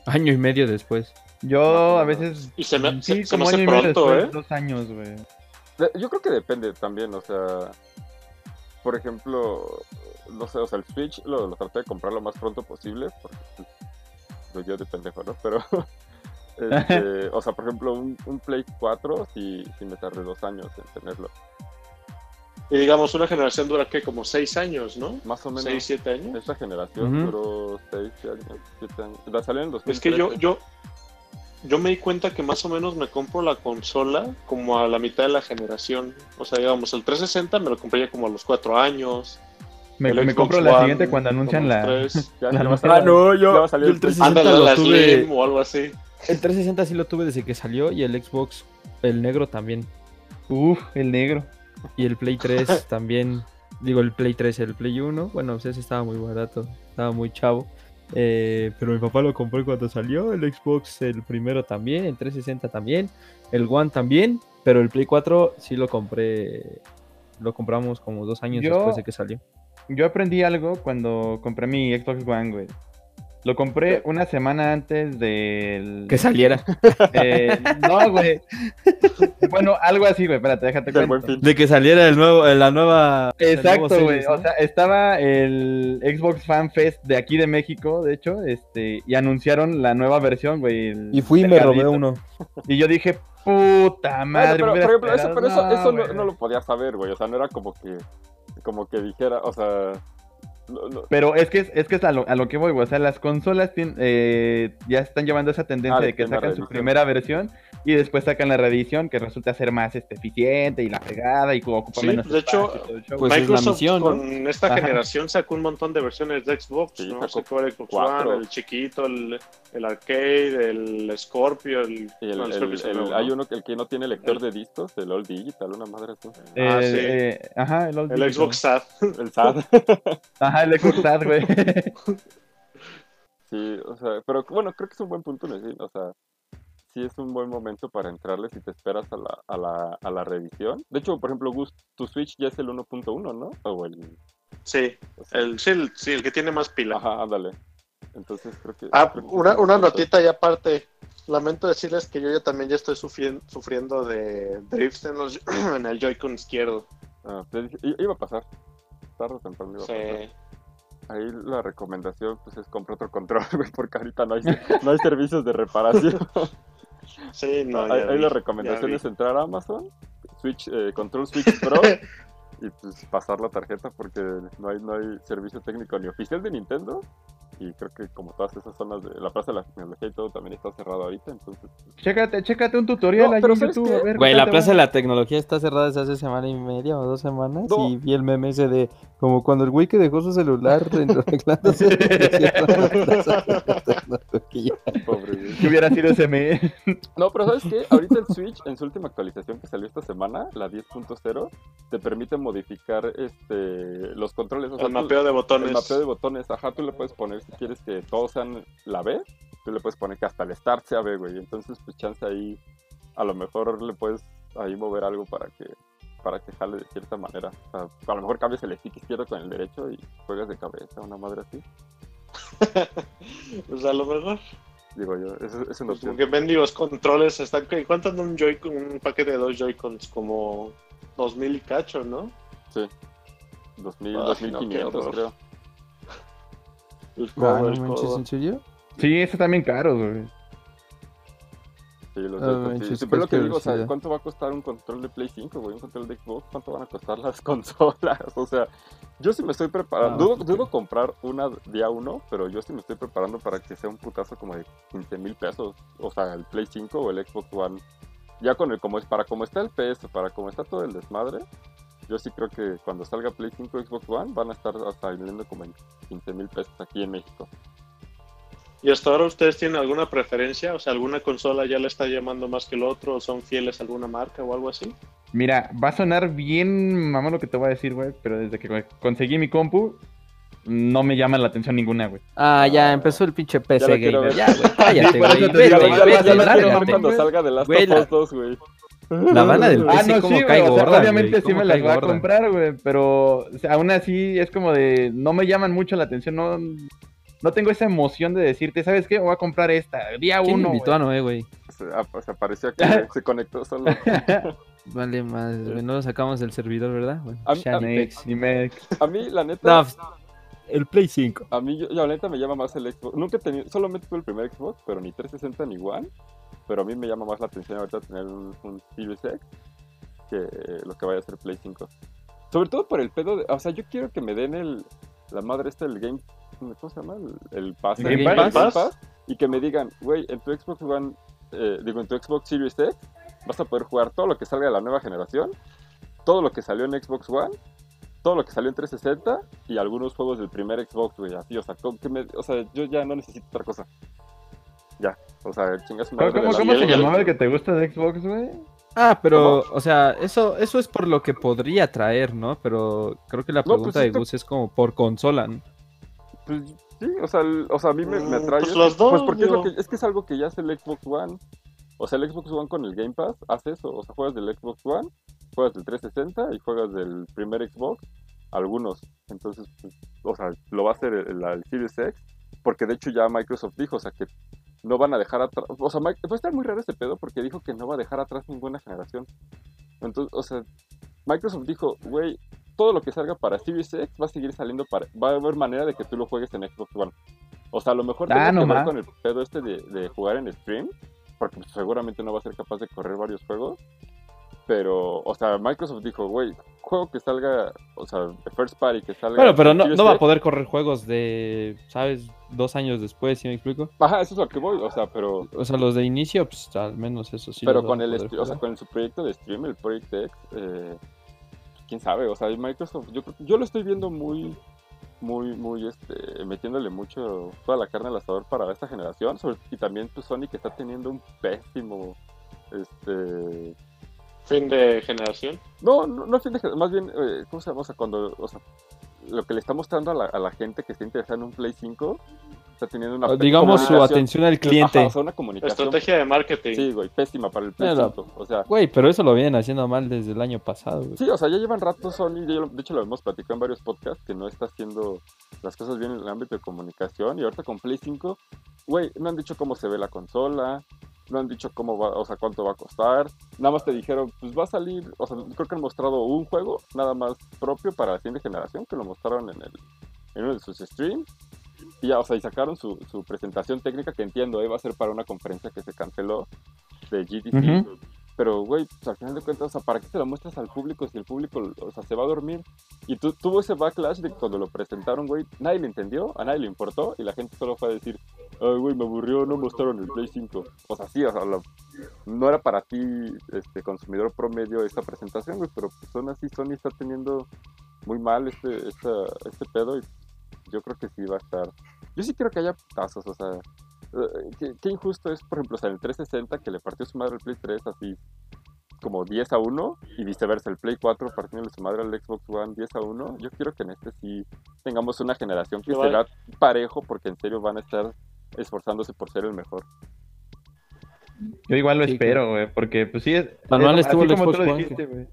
Año y medio después. Yo a veces. Y se me, sí, se, se me hace pronto, después, ¿eh? Dos años, güey. Yo creo que depende también, o sea. Por ejemplo, no sé, o sea, el Switch lo, lo traté de comprar lo más pronto posible, porque pues, soy yo de pendejo, ¿no? Pero, este, o sea, por ejemplo, un, un Play 4 sí, sí me tardé dos años en tenerlo. Y digamos, una generación dura que como 6 años, ¿no? Más o menos. 6, 7 años. Esta generación Ujú. duró 6 años, 7 años. La salió en 2013. Es que yo, yo, yo me di cuenta que más o menos me compro la consola como a la mitad de la generación. O sea, digamos, el 360 me lo compré ya como a los 4 años. Me, compro la One, siguiente cuando anuncian la. los tres. Ya, la ya va a nueva- salir- no, salir el el Play 360 Ándale, lo la tuve. Slim o algo así. El 360 sí lo tuve desde que salió y el Xbox, el negro también. Uf, el negro. Y el Play 3 también. Digo, el Play 3, el Play 1. Bueno, pues ese estaba muy barato. Estaba muy chavo. Eh, pero mi papá lo compró cuando salió. El Xbox, el primero también. El 360 también. El One también. Pero el Play 4 sí lo compré. Lo compramos como dos años Yo- después de que salió. Yo aprendí algo cuando compré mi Xbox One, güey. Lo compré una semana antes del. Que saliera. eh, no, güey. Bueno, algo así, güey. Espérate, déjate cuento. De que saliera el nuevo, la nueva. Exacto, güey. O sea, estaba el Xbox Fan Fest de aquí de México, de hecho, este, y anunciaron la nueva versión, güey. y fui y me robé uno. Y yo dije, puta Bueno, madre. pero, me por hubiera ejemplo, eso, pero eso, esperado". eso no lo podía saber, güey. O sea, no era como que, como que dijera, o sea, no- no- Pero es que es, es que es a lo, a lo que voy. O sea, las consolas tien- eh, ya están llevando esa tendencia Ah, de que sacan su primera versión y después sacan la reedición que resulta ser más este, eficiente y la pegada y como ocupa Sí, menos de hecho, espacio. Pues es la Microsoft ¿no? con esta Ajá. generación sacó un montón de versiones de Xbox, Sí, ¿no? sacó el Xbox cuatro. One, el chiquito, el, el arcade, el Scorpio, el... y el- no, el- Scorpio es el- nuevo, hay ¿no? uno que el que no tiene lector de discos, el All Digital, una madre así. Eh, Ah, sí. eh, ajá, el, Old El Digital. Xbox SAT. El SAD. Ajá, el Xbox SAT, güey. sí, o sea, pero bueno, creo que es un buen punto, Nessin, O sea, sí es un buen momento para entrarle si te esperas a la, a la, a la revisión. De hecho, por ejemplo, Gus, tu Switch ya es el 1.1, ¿no? O el... Sí, o sea, el, sí, el, sí, el que tiene más pila. Ajá, ándale. Entonces creo que... Ah, creo que una, una notita y aparte. Lamento decirles que yo ya también ya estoy sufriendo, sufriendo de drifts en, los- en el Joy-Con izquierdo. Ah, te dije- i- iba a pasar. Tarde o temprano iba a Sí. pasar. Ahí la recomendación pues es comprar otro control, güey, porque ahorita no hay, no hay servicios de reparación. Sí, no, ya ahí vi, la recomendación es entrar a Amazon, Switch, eh, Control Switch Pro y pues pasar la tarjeta porque no hay, no hay servicio técnico ni oficial de Nintendo. Y creo que como todas esas zonas de la Plaza de la Tecnología y todo también está cerrado ahorita, entonces... pues, Chécate, chécate un tutorial No, en ¿sabes YouTube. qué? a ver, Güey, la Plaza de la Tecnología está cerrada desde hace semana y media o dos semanas. No. Y vi el meme ese de como cuando el güey que dejó su celular arreglándose. Que hubiera sido ese mes. No, pero ¿sabes qué? Ahorita el Switch, en su última actualización que salió esta semana, la 10.0, te permite modificar este los controles. O sea, El tú- mapeo de botones. el mapeo de botones. Ajá, tú le puedes poner, si quieres que todos sean la B, tú le puedes poner que hasta el Start sea B, güey. Entonces, pues chance ahí, a lo mejor le puedes ahí mover algo para que para que jale de cierta manera. O sea, a lo mejor cambias el stick izquierdo con el derecho y juegas de cabeza, una madre así. Pues a lo mejor. Digo yo, eso es una Pues porque ven los controles están. ¿Cuánto anda un Joy-Con? Un paquete de dos Joy-Cons? Como 2000 y cacho, ¿no? Sí. 2000, Ay, no, qué 2500 horror. creo. El Ah, no el manches, codo. ¿en serio? Sí, esos también caros, güey. Sí, los Ah, sí. manches, Sí, pero lo qué que digo, o sea. ¿cuánto va a costar un control de Play 5, güey? Un control de Xbox, ¿cuánto van a costar las consolas? O sea, yo sí me estoy preparando. Ah, dudo, pues, dudo comprar una día uno, pero yo sí me estoy preparando para que sea un putazo como de 15 mil pesos. O sea, el Play 5 o el Xbox One. Ya con el, como es, para como está el PS, para como está todo el desmadre, yo sí creo que cuando salga Play 5 Xbox One van a estar hasta saliendo como en 15 mil pesos aquí en México. ¿Y hasta ahora ustedes tienen alguna preferencia? O sea, ¿alguna consola ya le está llamando más que el otro? ¿O son fieles a alguna marca o algo así? Mira, va a sonar bien mamón lo que te voy a decir, güey, pero desde que conseguí mi compu, no me llama la atención ninguna, güey. Ah, ya empezó el pinche PC quiero gamer. Ya, güey, cállate, güey. Vete, Ya, ya, ya, vete, ya, ya cuando salga de Last of Us 2, güey. La banda del Ah, PC no, como sí, cae güey, o sea, gorda, obviamente sí me las voy a comprar, güey, pero o sea, aún así es como de, no me llaman mucho la atención, no, no tengo esa emoción de decirte, ¿sabes qué? Voy a comprar esta, día ¿Quién uno, invitó a Noé, güey? Se, ah, se parecía que se conectó solo. Vale, más, güey, no lo sacamos del servidor, ¿verdad? Bueno, A a. A mí, la neta, No, pues, el Play 5. a mí, yo, la neta me llama más el Xbox. Nunca he tenido, solamente tuve el primer Xbox, pero ni 360 ni One. Pero a mí me llama más la atención ahorita tener un, un Series X que lo que vaya a ser Play 5. Sobre todo por el pedo de, o sea, yo quiero que me den el, la madre esta, el Game, ¿cómo se llama? El, el Pass. ¿El Game Pass? Y que me digan, güey, en tu Xbox One, eh, digo, en tu Xbox Series X, vas a poder jugar todo lo que salga de la nueva generación, todo lo que salió en Xbox One, todo lo que salió en 360 y algunos juegos del primer Xbox, güey, así, o sea, como que me- o sea, yo ya no necesito otra cosa. Ya, o sea, chingas ¿Cómo, madre de cómo, cómo se llamaba el que te gusta de Xbox, güey? Ah, pero, o sea, eso, eso es por lo que podría traer, ¿no? Pero creo que la pues pregunta de Gus es como por consola, ¿no? Pues sí, o sea, el- o sea a mí me, me Mm, atrae. pues los dos, Pues porque es, lo que, es que es algo que ya hace el Xbox One. O sea, el Xbox One con el Game Pass hace eso. O sea, juegas del Xbox One, juegas del 360 y juegas del primer Xbox, algunos. Entonces, pues, o sea, lo va a hacer el, el Series X, porque de hecho ya Microsoft dijo, o sea, que no van a dejar atrás. O sea, Mike- va a estar muy raro ese pedo porque dijo que no va a dejar atrás ninguna generación. Entonces, o sea, Microsoft dijo, güey, todo lo que salga para Series X va a seguir saliendo para. Va a haber manera de que tú lo juegues en Xbox One. O sea, a lo mejor Ah, tenga no que ver con el pedo este de, de jugar en stream, porque pues, seguramente no va a ser capaz de correr varios juegos. Pero, o sea, Microsoft dijo, güey, juego que salga, o sea, first party que salga. Bueno, pero no, no va a poder correr juegos de, ¿sabes? Dos años después, ¿sí me explico? Ajá, eso es lo que voy, o sea, pero. O sea, los de inicio, pues al menos eso sí. pero con el, o sea, con su proyecto de stream, el Project X, eh, quién sabe, o sea, Microsoft, yo, yo lo estoy viendo muy, muy, muy, este, metiéndole mucho toda la carne al asador para esta generación, sobre- y también pues Sony que está teniendo un pésimo, este, Fin de generación. no, no, no fin de gen- más bien, eh, ¿cómo se llama? O sea, cuando, o sea, lo que le está mostrando a la, a la gente que está interesada en un Play 5, está teniendo una O Digamos su atención al cliente. Ajá, o sea, una comunicación Estrategia de marketing. Sí, güey, pésima para el 5. O sea, Güey, pero eso lo vienen haciendo mal desde el año pasado, güey. sí, o sea, ya llevan rato Sony, ya de hecho lo hemos platicado en varios podcasts, que no está haciendo las cosas bien en el ámbito de comunicación. Y ahorita con Play 5, güey, no han dicho cómo se ve la consola, no han dicho cómo va, o sea, cuánto va a costar. Nada más te dijeron, pues va a salir, o sea, creo que han mostrado un juego, nada más propio para la siguiente generación, que lo mostraron en, el, en uno de sus streams. Y ya, o sea, y sacaron su, su presentación técnica, que entiendo, eh, va a ser para una conferencia que se canceló de GTC. Ujú. Pero, güey, pues, al final de cuentas, o sea, ¿para qué se lo muestras al público si el público, o sea, se va a dormir? Y tu- tuvo ese backlash de cuando lo presentaron, güey, nadie le entendió, a nadie le importó, y la gente solo fue a decir, ay, güey, me aburrió, no mostraron el Play 5. O sea, sí, o sea, lo- no era para ti, este, consumidor promedio, esta presentación, güey, pero pues aún así Sony está teniendo muy mal este, esta- este pedo, y yo creo que sí va a estar. Yo sí quiero que haya putazos, o sea, eh, qué, qué injusto es, por ejemplo, o sea, en el 360 que le partió su madre al Play 3 así como 10 a 1 y viceversa, el Play 4 partiéndole su madre al Xbox One 10 a 1. Yo quiero que en este sí tengamos una generación que será parejo porque en serio van a estar esforzándose por ser el mejor. Yo igual lo Sí, espero, güey, porque pues sí es... Manual es- estuvo así el como tú Xbox lo One, dijiste.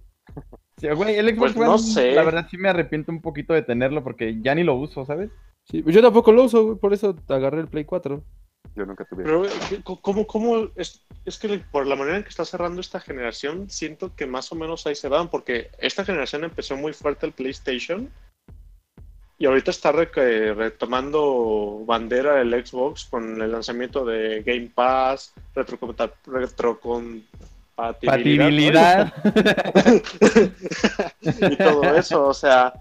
Sí, güey, el Xbox Pues no One, sé. la verdad sí me arrepiento un poquito de tenerlo porque ya ni lo uso, ¿sabes? Sí, yo tampoco lo uso, güey, por eso agarré el Play 4. Yo nunca tuve. Pero, ¿qué- ¿cómo, cómo es, es que por la manera en que está cerrando esta generación, siento que más o menos ahí se van, porque esta generación empezó muy fuerte el PlayStation Y ahorita está re- retomando bandera el Xbox con el lanzamiento de Game Pass, retrocompa- retrocompatibilidad Patibilidad. y todo eso. O sea,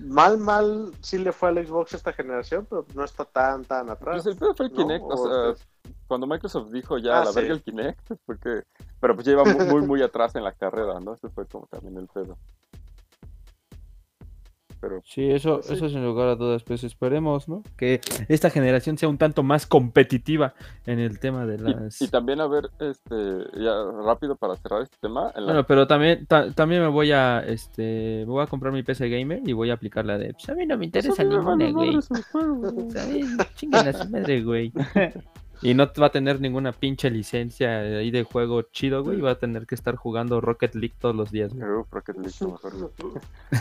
mal, mal sí le fue al Xbox esta generación, pero no está tan, tan atrás. Pues el pedo fue el. Kinect, o O sea, cuando Microsoft dijo ya Ah, a la sí. verga el Kinect, fue que... Pero pues lleva muy, muy, muy atrás en la carrera, ¿no? Ese fue como también el pedo. Pero Sí, eso, Pues sí. eso sin lugar a dudas, pues esperemos, ¿no? Que esta generación sea un tanto más competitiva en el tema de Y, las... y también, a ver, este, ya rápido para cerrar este tema, en la- Bueno, pero también, ta- también me voy a, este, me voy a comprar mi PC gamer y voy a aplicar la de, pues a mí no me Pues interesa ninguna, güey. ¿Sabes? Chinguen a su madre, güey. Y no va a tener ninguna pinche licencia ahí de juego chido, güey. y Va a tener que estar jugando Rocket League todos los días, güey. Uf, Rocket League, mejor.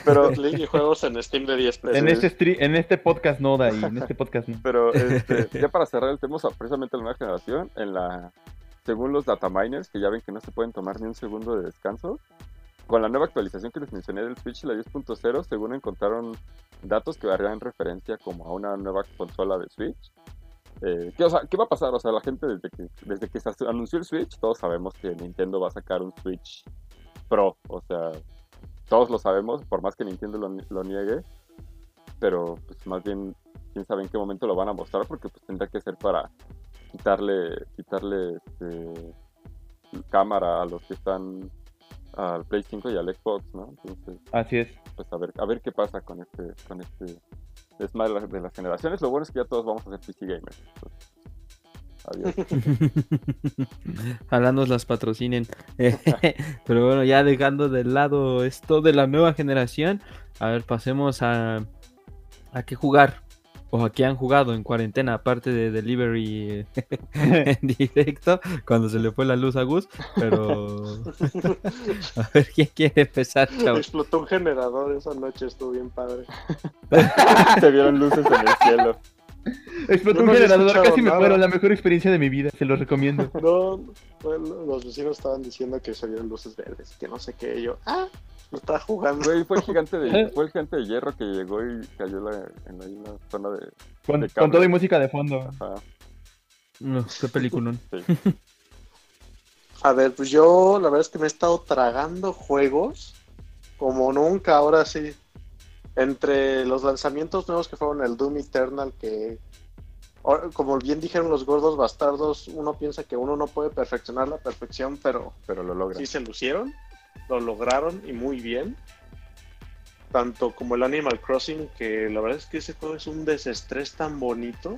Pero League y juegos en Steam de 10 pesos. En este, en este podcast no, Dai, en este podcast no. Pero este, ya para cerrar el tema, precisamente la nueva generación, en la, según los dataminers, que ya ven que no se pueden tomar ni un segundo de descanso, con la nueva actualización que les mencioné del Switch, la 10.0, según encontraron datos que harían referencia como a una nueva consola de Switch. Eh, ¿qué, o sea, ¿Qué va a pasar? O sea, la gente desde que, desde que se anunció el Switch, todos sabemos que Nintendo va a sacar un Switch Pro. O sea, todos lo sabemos, por más que Nintendo lo, lo niegue. Pero pues más bien quién sabe en qué momento lo van a mostrar porque pues tendrá que ser para quitarle quitarle este, cámara a los que están al Play 5 y al Xbox, ¿no? Entonces, Así es. pues a ver, a ver qué pasa con este con este desmadre de las- generaciones. Lo bueno es que ya todos vamos a ser PC gamers. Adiós. Ojalá nos las patrocinen. Pero bueno, ya dejando de lado esto de la nueva generación, a ver, pasemos a, a qué jugar. O a qué han jugado en cuarentena, aparte de delivery en directo, cuando se le fue la luz a Gus. Pero a ver quién quiere empezar, chavos. Explotó un generador esa noche, estuvo bien padre. Se vieron luces en el cielo. Explotó un generador, casi me nada. muero. La mejor experiencia de mi vida, se los recomiendo. No, bueno, los vecinos estaban diciendo que salieron luces verdes, que no sé qué. yo, ah, lo estaba jugando. Güey, fue el gigante de fue el gigante de hierro que llegó y cayó la- en la, zona de Con, De con cable. todo y música de fondo. ajá, No, qué peliculón. sí. A ver, pues yo la verdad es que me he estado tragando juegos como nunca, ahora sí. Entre los lanzamientos nuevos que fueron el Doom Eternal, que como bien dijeron los gordos bastardos, uno piensa que uno no puede perfeccionar la perfección, pero pero lo logra. sí se lucieron, lo lograron y muy bien. Tanto como el Animal Crossing, que la verdad es que ese juego es un desestrés tan bonito,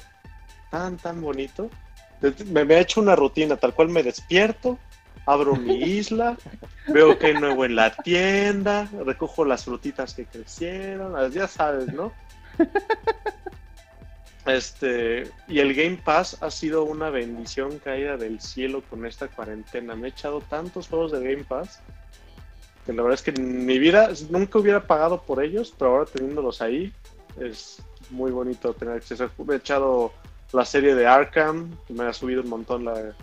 tan, tan bonito. Me, me ha hecho una rutina, tal cual me despierto, abro mi isla, veo que hay nuevo en la tienda, recojo las frutitas que crecieron, ya sabes, ¿no? Este, y el Game Pass ha sido una bendición caída del cielo con esta cuarentena. Me he echado tantos juegos de Game Pass que la verdad es que en mi vida nunca hubiera pagado por ellos, pero ahora teniéndolos ahí es muy bonito tener acceso. Me he echado la serie de Arkham, que me ha subido un montón la-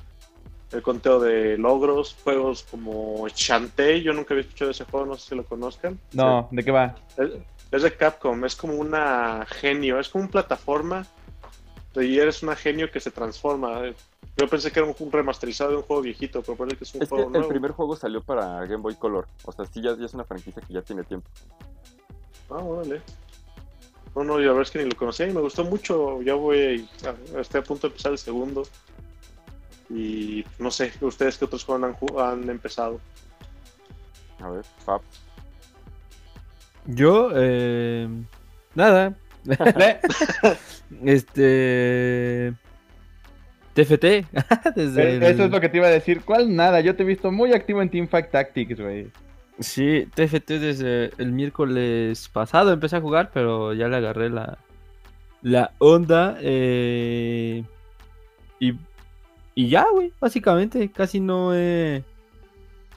el conteo de logros, juegos como Shantae, yo nunca había escuchado de ese juego, no sé si lo conozcan. No, ¿de qué va? Es, es de Capcom, es como una genio, es como una plataforma y eres una genio que se transforma. Yo pensé que era un, remasterizado de un juego viejito, pero parece que es un Es que juego el nuevo. primer juego salió para Game Boy Color. O sea, sí, ya, ya es una franquicia que ya tiene tiempo. Ah, órale. No, no, yo la verdad es que ni lo conocía y me gustó mucho. Ya voy, a- estoy a punto de empezar el segundo. Y no sé, ustedes qué otros juegos han, han empezado. A ver, Fab. Yo, eh, nada. este. TFT. Desde Eh, Eso el- es lo que te iba a decir. ¿Cuál? Nada, yo te he visto muy activo en Teamfight Tactics, güey. Sí, TFT desde el miércoles pasado empecé a jugar, pero ya le agarré la, la onda. eh, y, y ya, güey, básicamente. Casi no he,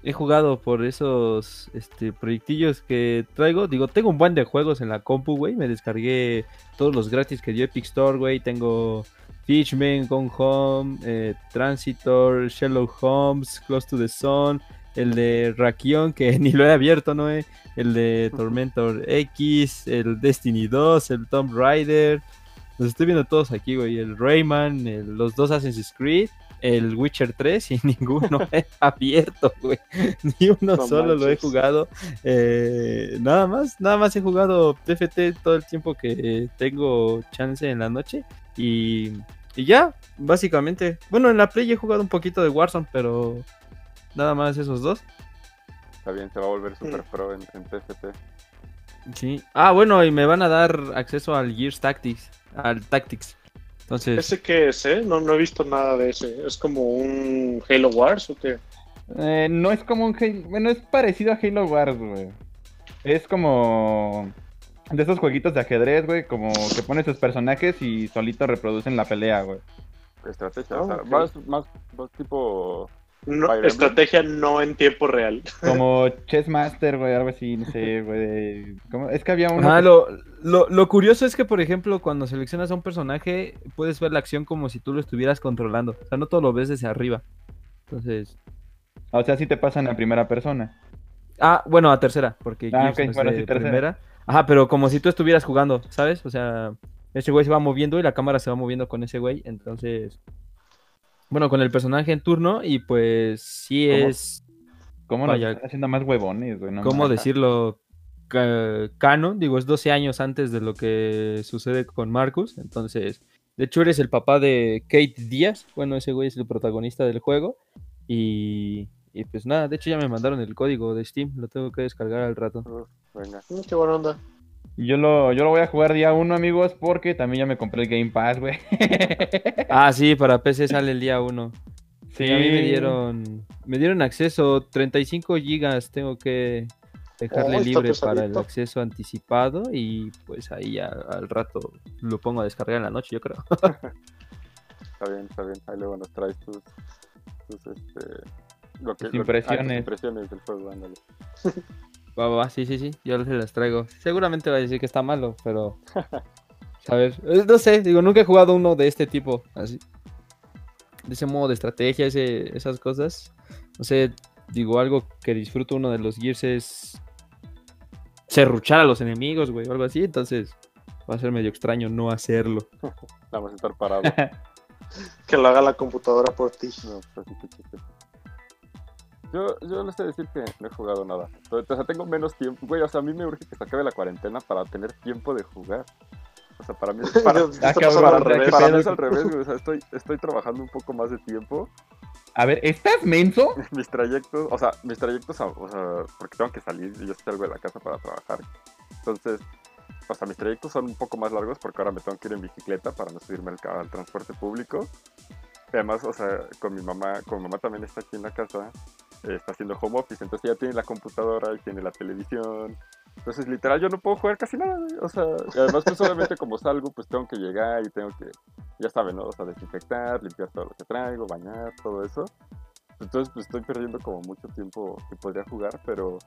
he jugado por esos este, proyectillos que traigo. Digo, tengo un buen de juegos en la compu, güey. Me descargué todos los gratis que dio Epic Store, güey. Tengo Fishman, Gone Home, eh, Transitor, Sherlock Holmes, Close to the Sun. el de Rakion, que ni lo he abierto, ¿no? eh? El de Tormentor X, el Destiny 2, el Tomb Raider. Los estoy viendo todos aquí, güey. El Rayman, el- los dos Assassin's Creed, el Witcher 3 y ninguno he abierto, güey. Ni uno No solo lo he jugado. Eh, nada más, nada más he jugado TFT todo el tiempo que tengo chance en la noche. Y, y ya, básicamente. Bueno, en la Play he jugado un poquito de Warzone, pero nada más esos dos. Está bien, se va a volver super pro en, en TFT. Sí. Ah, bueno, y me van a dar acceso al Gears Tactics. Al Tactics. Entonces, ¿Ese qué es, eh? No, no he visto nada de ese. ¿Es como un Halo Wars o qué? Eh, no es como un Halo. Bueno, es parecido a Halo Wars, güey. Es como. De esos jueguitos de ajedrez, güey. Como que pones tus personajes y solito reproducen la pelea, güey. Estrategia, Ah, o sea, ok. más, más, más tipo. No, estrategia no en tiempo real. Como Chess Master, güey, algo así, no sé, güey. Es que había uno. Que- lo, lo- lo curioso es que, por ejemplo, cuando seleccionas a un personaje, puedes ver la acción como si tú lo estuvieras controlando. O sea, no todo lo ves desde arriba. Entonces. O sea, sí te pasan a primera persona. Ah, bueno, a tercera, porque Ah, Gears ok, no es bueno, de sí, tercera. primera. Ajá, pero como si tú estuvieras jugando, ¿sabes? O sea, ese güey se va moviendo y la cámara se va moviendo con ese güey. Entonces. Bueno, con el personaje en turno, y pues sí ¿Cómo? es. ¿Cómo nos Vaya. están haciendo más huevones, güey? No ¿Cómo decirlo? Ca- Canon, digo, es 12 años antes de lo que sucede con Marcus. Entonces, de hecho, eres el papá de Kate Díaz. Bueno, ese güey es el protagonista del juego. Y, y pues nada, de hecho, ya me mandaron el código de Steam. Lo tengo que descargar al rato. venga. Qué buena onda. Y Yo lo, yo lo voy a jugar día uno, amigos, porque también ya me compré el Game Pass, güey. Ah, sí, para PC sale el día 1. sí, a mí me dieron, me dieron acceso 35 gigas. Tengo que dejarle Oh, libre para el acceso anticipado. Y pues ahí ya al rato lo pongo a descargar en la noche, yo creo. Está bien, está bien. Ahí luego nos traes tus. tus este, lo que, Tus lo- impresiones. ah, tus impresiones del juego, ándale. Va, va, va, sí, sí, sí, yo se las traigo. Seguramente va a decir que está malo, pero. A ver, no sé, digo, nunca he jugado uno de este tipo, así. De ese modo de estrategia, ese, esas cosas. No sé, digo, algo que disfruto uno de los Gears es. Serruchar a los enemigos, güey, o algo así. Entonces, va a ser medio extraño no hacerlo. Nada más estar parado. Que lo haga la computadora por ti. No, pues Yo, yo no sé decir que no he jugado nada. O sea, tengo menos tiempo. Güey, o sea, a mí me urge que se acabe la cuarentena para tener tiempo de jugar. O sea, para mí, para, Yo- está Ah, cabrón, al ¿qué revés. para mí es al revés, güey. O sea, estoy, estoy trabajando un poco más de tiempo. A ver, ¿estás menso? Mis trayectos, o sea, mis trayectos, a- o sea, porque tengo que salir y yo salgo de la casa para trabajar. Entonces, o sea, mis trayectos son un poco más largos porque ahora me tengo que ir en bicicleta para no subirme al, al transporte público. Y además, o sea, con mi mamá, con mi mamá también está aquí en la casa, está haciendo home office, entonces ella tiene la computadora y tiene la televisión. Entonces, literal, yo no puedo jugar casi nada, güey. O sea, además, pues obviamente como salgo, pues tengo que llegar y tengo que, ya saben, ¿no? O sea, desinfectar, limpiar todo lo que traigo, bañar, todo eso. Entonces, pues estoy perdiendo como mucho tiempo que podría jugar, pero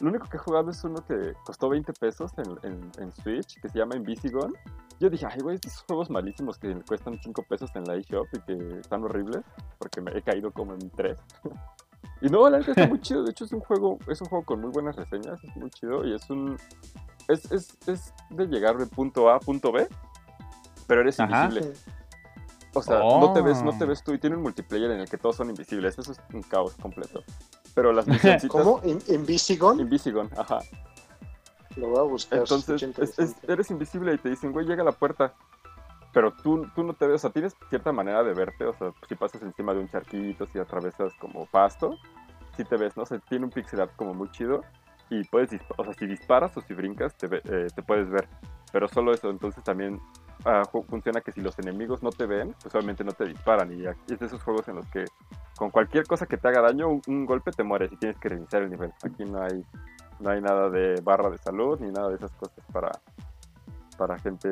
lo único que he jugado es uno que costó 20 pesos en, en, en Switch, que se llama Invisigon. Yo dije, ay, güey, estos juegos malísimos que cuestan 5 pesos en la eShop y que están horribles, porque me he caído como en 3. y no, la neta está muy chido, de hecho es un juego, es un juego con muy buenas reseñas, es muy chido y es un... Es, es, es de llegar de punto A a punto B, pero eres Ajá. invisible. O sea, no te ves, no te ves tú y tiene un multiplayer en el que todos son invisibles. Eso es un caos completo. Pero las misioncitas. ¿Cómo? ¿In- ¿Invisigon? Invisigon, ajá. Lo voy a buscar. Entonces, es- es- eres invisible y te dicen, güey, llega a la puerta. Pero tú, tú no te ves, o sea, tienes cierta manera de verte. O sea, si pasas encima de un charquito, si atravesas como pasto, si te ves, ¿no? O sea, tiene un pixel art como muy chido. Y puedes, o sea, si disparas o si brincas, te, ve- eh, te puedes ver. Pero solo eso, entonces también ju- funciona que si los enemigos no te ven, pues obviamente no te disparan. Y es de esos juegos en los que con cualquier cosa que te haga daño, un, un golpe te mueres y tienes que reiniciar el nivel. Aquí no hay, no hay nada de barra de salud ni nada de esas cosas para, para gente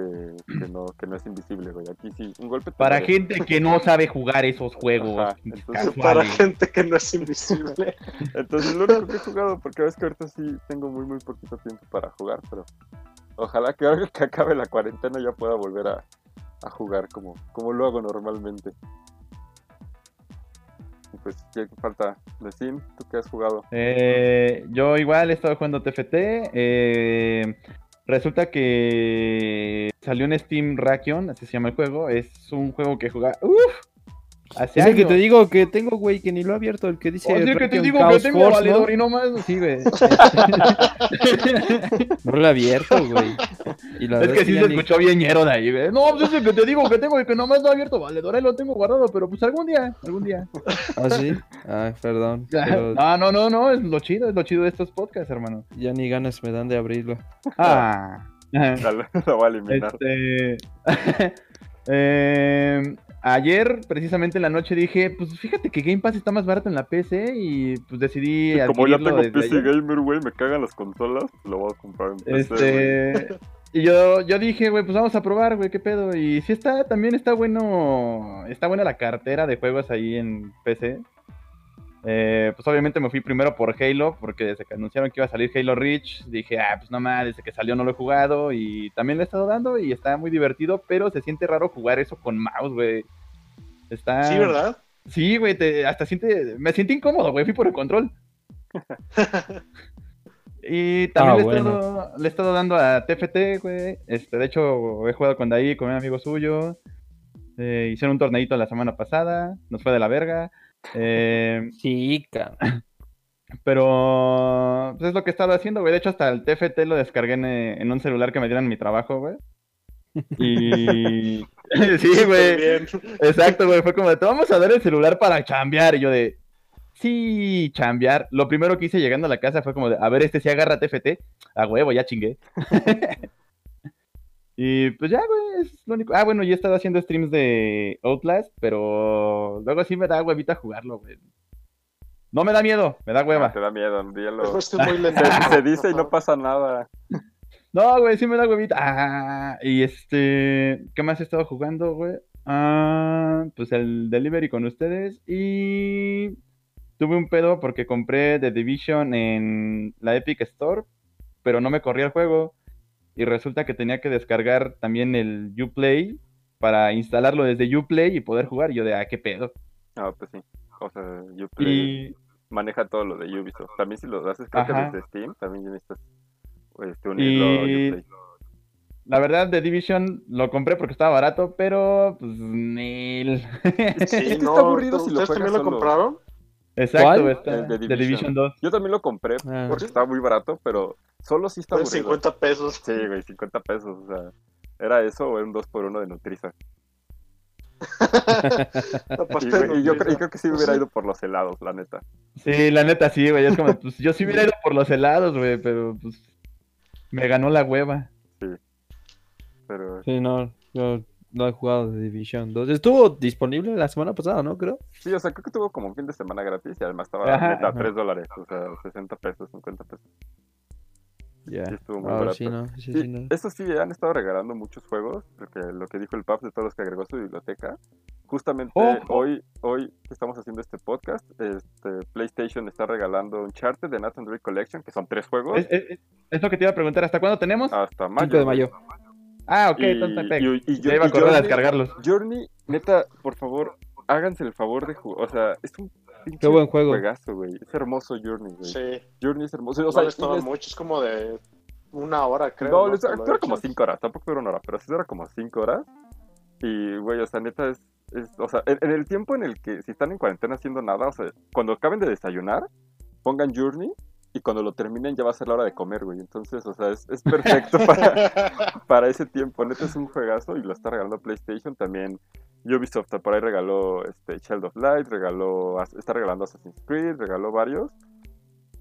que no, que no es invisible, güey. Aquí sí, un golpe te Para gente que no sabe jugar esos juegos Ajá, entonces- Para gente que no es invisible. Entonces lo único que he jugado, porque ves que ahorita sí tengo muy muy poquito tiempo para jugar, pero ojalá que ahora que acabe la cuarentena ya pueda volver a, a jugar como, como lo hago normalmente. Y Pues que falta Sim, ¿tú qué has jugado? Eh, yo igual he estado jugando TFT. eh, resulta que salió en Steam Rakion, así se llama el juego. Es un juego que juega. ¡Uf! Hace Es el que te digo que tengo, güey, que ni lo he abierto, el que dice. Oye, que te digo que tengo Force, valedor ¿no? y no más. Sí, güey. No lo he abierto, güey. Y la es que sí se ni- escuchó bien ñero de ahí, güey. No, pues es el que te digo que tengo y que nomás no he abierto valedor. Ahí lo tengo guardado, pero pues algún día, algún día. Ah, sí. Ah, perdón. pero No, no, no, no. Es lo chido, es lo chido de estos podcasts, hermano. ya ni ganas me dan de abrirlo. Ah. Lo voy a eliminar. Este. eh, ayer, precisamente en la noche, dije: Pues fíjate que Game Pass está más barato en la PC y pues decidí. Y como ya tengo PC. Gamer, güey, me cagan las consolas, lo voy a comprar en PC. Este. Y yo, yo dije, güey, pues vamos a probar, güey, qué pedo. Y sí está, también está bueno. Está buena la cartera de juegos ahí en PC. Eh, pues obviamente me fui primero por Halo, porque desde que anunciaron que iba a salir Halo Reach, dije, ah, pues no más, desde que salió no lo he jugado y también le he estado dando y está muy divertido, pero se siente raro jugar eso con mouse, güey. Está... Sí, ¿verdad? Sí, güey, te- hasta siente, me siento incómodo, güey, fui por el control. y también Ah, le, he bueno. estado, le he estado dando a TFT, güey. Este, de hecho, he jugado con Daí, con un amigo suyo. Eh, hicieron un torneito la semana pasada, nos fue de la verga. Eh, Sí, cabrón. pero pues es lo que he estado haciendo, güey. De hecho, hasta el TFT lo descargué en, eh, en un celular que me dieron en mi trabajo, güey. Y... sí, güey. Exacto, güey. Fue como de, te vamos a dar el celular para chambear. Y yo de, sí, chambear. Lo primero que hice llegando a la casa fue como de, a ver, este sí agarra TFT. A huevo, ya chingué. y pues ya, güey, es lo único. Ah, bueno, yo he estado haciendo streams de Outlast, pero luego sí me da huevita jugarlo, güey. No me da miedo, me da Ah, hueva. te da miedo. Se, se dice y no pasa nada. No, güey, sí me da huevita. Ah, y este, ¿qué más he estado jugando, güey? Ah, pues el delivery con ustedes y tuve un pedo porque compré The Division en la Epic Store, pero no me corría el juego y resulta que tenía que descargar también el Uplay para instalarlo desde Uplay y poder jugar. Y yo de, ah, qué pedo. Ah, pues sí. O sea, Uplay Y maneja todo lo de Ubisoft. También si lo haces, creo que desde Steam, también necesitas este, unirlo a Y- Uplay. la verdad, The Division lo compré porque estaba barato, pero pues, nil. Sí, está aburrido si lo ¿Ustedes también lo compraron? Exacto, ¿Cuál? está, El The The Division. Division 2. Yo también lo compré Ah. porque estaba muy barato, pero solo sí está Fueron aburrido. 50 pesos. Sí, güey, 50 pesos. O sea, ¿era eso o era un 2x1 de Nutriza? Aparte Y, de güey, y yo, creo- y creo que sí Pues hubiera sí. ido por los helados, la neta. Sí, la neta sí, güey. Es como, pues yo sí hubiera ido por los helados, güey, pero pues me ganó la hueva. Pero Sí, no, yo no he jugado de Division 2. Estuvo disponible la semana pasada, ¿no? Creo. sí, o sea, creo que tuvo como un fin de semana gratis y además estaba a ajá. 3 dólares, o sea, 60 pesos, 50 pesos. Ya. Sí, estuvo muy barato. sí, no. Sí, Sí, no. Eso sí, han estado regalando muchos juegos, porque lo que dijo el Paps de todos los que agregó a su biblioteca. Justamente Oh. hoy, hoy que estamos haciendo este podcast, este, PlayStation está regalando Uncharted de Nathan Drake Collection, que son tres juegos, Es, es- es lo que te iba a preguntar, ¿hasta cuándo tenemos? hasta mayo. 5 de mayo. Ah, ok, Y, entonces y- y- Ya iba a correr a Journey- descargarlos. Journey, neta, por favor, háganse el favor de jugar. O sea, es un pinche Qué buen juego. juegazo, güey. Es hermoso Journey, güey. Sí. Journey es hermoso. O O sea, les- mucho, es como de una hora, creo. no, ¿no? les- dura como. 5 horas, tampoco dura una hora, pero sí dura como 5 horas. Y, güey, o sea, neta es, es- o sea, en, en el tiempo en el que, si están en cuarentena haciendo nada, o sea, cuando acaben de desayunar, pongan Journey y cuando lo terminen ya va a ser la hora de comer, güey. Entonces, o sea, es, es perfecto para, para ese tiempo. Neta es un juegazo y lo está regalando PlayStation. También Ubisoft por ahí regaló este, Child of Light, regaló, está regalando Assassin's Creed, regaló varios.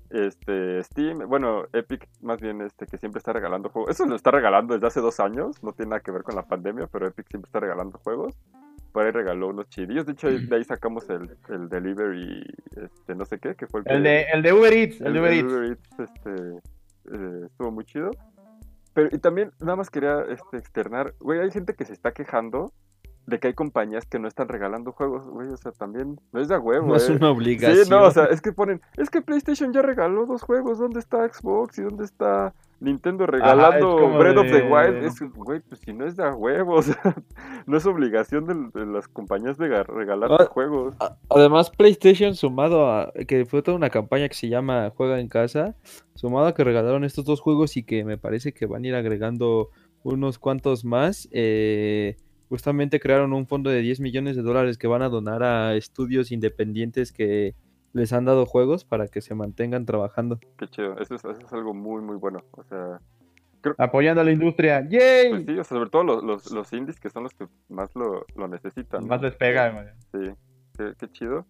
Este, Steam, bueno, Epic más bien este que siempre está regalando juegos. Eso lo está regalando desde hace dos años, no tiene nada que ver con la pandemia, pero Epic siempre está regalando juegos. Por ahí regaló unos chidillos, de hecho de ahí sacamos el, el delivery, este, no sé qué, que fue el, que- El de, el de Uber Eats, el, el de Uber de Eats. Uber Eats, este, eh, estuvo muy chido. Pero, y también, nada más quería este, externar, güey, hay gente que se está quejando de que hay compañías que no están regalando juegos, güey, o sea, también, no es de huevo, No es eh. una obligación. Sí, no, o sea, es que ponen, es que PlayStation ya regaló dos juegos, ¿dónde está Xbox y dónde está Nintendo regalando como Breath of the de- Wild, es, güey, pues si no es de a huevo, o sea, no es obligación de, de las compañías de ga- regalarte Ah. juegos. A- Además, PlayStation sumado a que fue toda una campaña que se llama Juega en casa, sumado a que regalaron estos dos juegos y que me parece que van a ir agregando unos cuantos más, eh, justamente crearon un fondo de 10 millones de dólares que van a donar a estudios independientes que les han dado juegos para que se mantengan trabajando. Qué chido, eso es, eso es algo muy, muy bueno. O sea, Apoyando a la industria. ¡Yay! pues sí, o sea, sobre todo los, los, los indies que son los que más lo, lo necesitan. ¿no? Más les pega. Sí, qué, qué chido.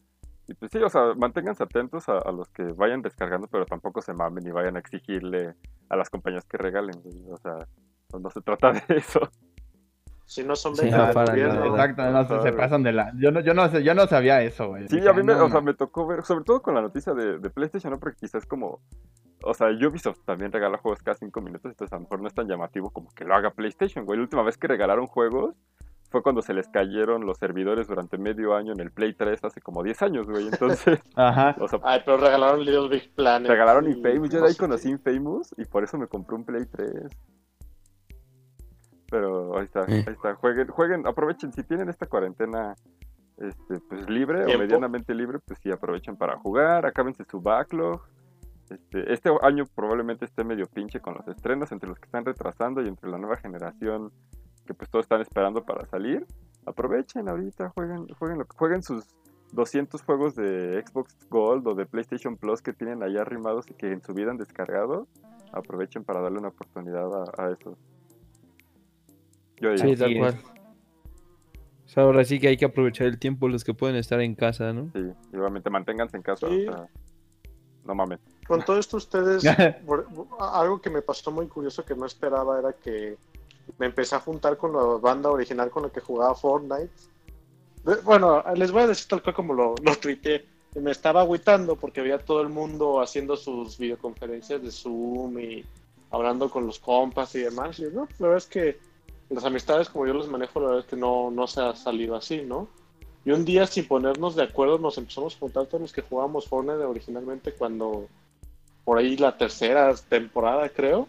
Y pues sí, o sea, manténganse atentos a, a los que vayan descargando, pero tampoco se mamen y vayan a exigirle a las compañías que regalen. O sea, no, no se trata de eso. Si no son Sí, becas no, del para gobierno. nada. Exacto, no, se, pasan de la. Yo no, yo no, sé- yo no sabía eso, güey. Sí, a mí me, no, o sea, me tocó ver, sobre todo con la noticia de, de PlayStation, ¿no? Porque quizás como, o sea, Ubisoft también regala juegos cada cinco minutos, entonces a lo mejor no es tan llamativo como que lo haga PlayStation, güey. La última vez que regalaron juegos fue cuando se les cayeron los servidores durante medio año en el Play 3 hace como 10 años, güey. Entonces, Ajá. o sea, Ay, pero regalaron Little Big Planet. regalaron y Infamous. Yo de ahí conocí. Infamous y por eso me compré un Play 3. Pero ahí está, Eh. ahí está. Jueguen, jueguen, aprovechen. Si tienen esta cuarentena este, pues libre o medianamente libre, pues sí, aprovechen para jugar, acábense su backlog. Este, este año probablemente esté medio pinche con los estrenos, entre los que están retrasando y entre la nueva generación que pues todos están esperando para salir. Aprovechen ahorita, jueguen, jueguen, lo- jueguen sus 200 juegos de Xbox Gold o de PlayStation Plus que tienen ahí arrimados y que en su vida han descargado. Aprovechen para darle una oportunidad a, a eso. Yo Sí, tal cual. O sea, ahora sí que hay que aprovechar el tiempo los que pueden estar en casa, ¿no? sí, y obviamente manténganse en casa. Sí. o sea, no mames. Con todo esto, ustedes, por- algo que me pasó muy curioso que no esperaba era que me empecé a juntar con la banda original con la que jugaba Fortnite. Bueno, les voy a decir tal cual como lo, lo tuiteé. Y Me estaba agüitando porque veía todo el mundo haciendo sus videoconferencias de Zoom y hablando con los compas y demás. Y no, la verdad es que las amistades como yo las manejo, la verdad es que no, no se ha salido así, ¿no? Y un día sin ponernos de acuerdo nos empezamos a juntar todos los que jugábamos Fortnite originalmente cuando por ahí la tercera temporada creo.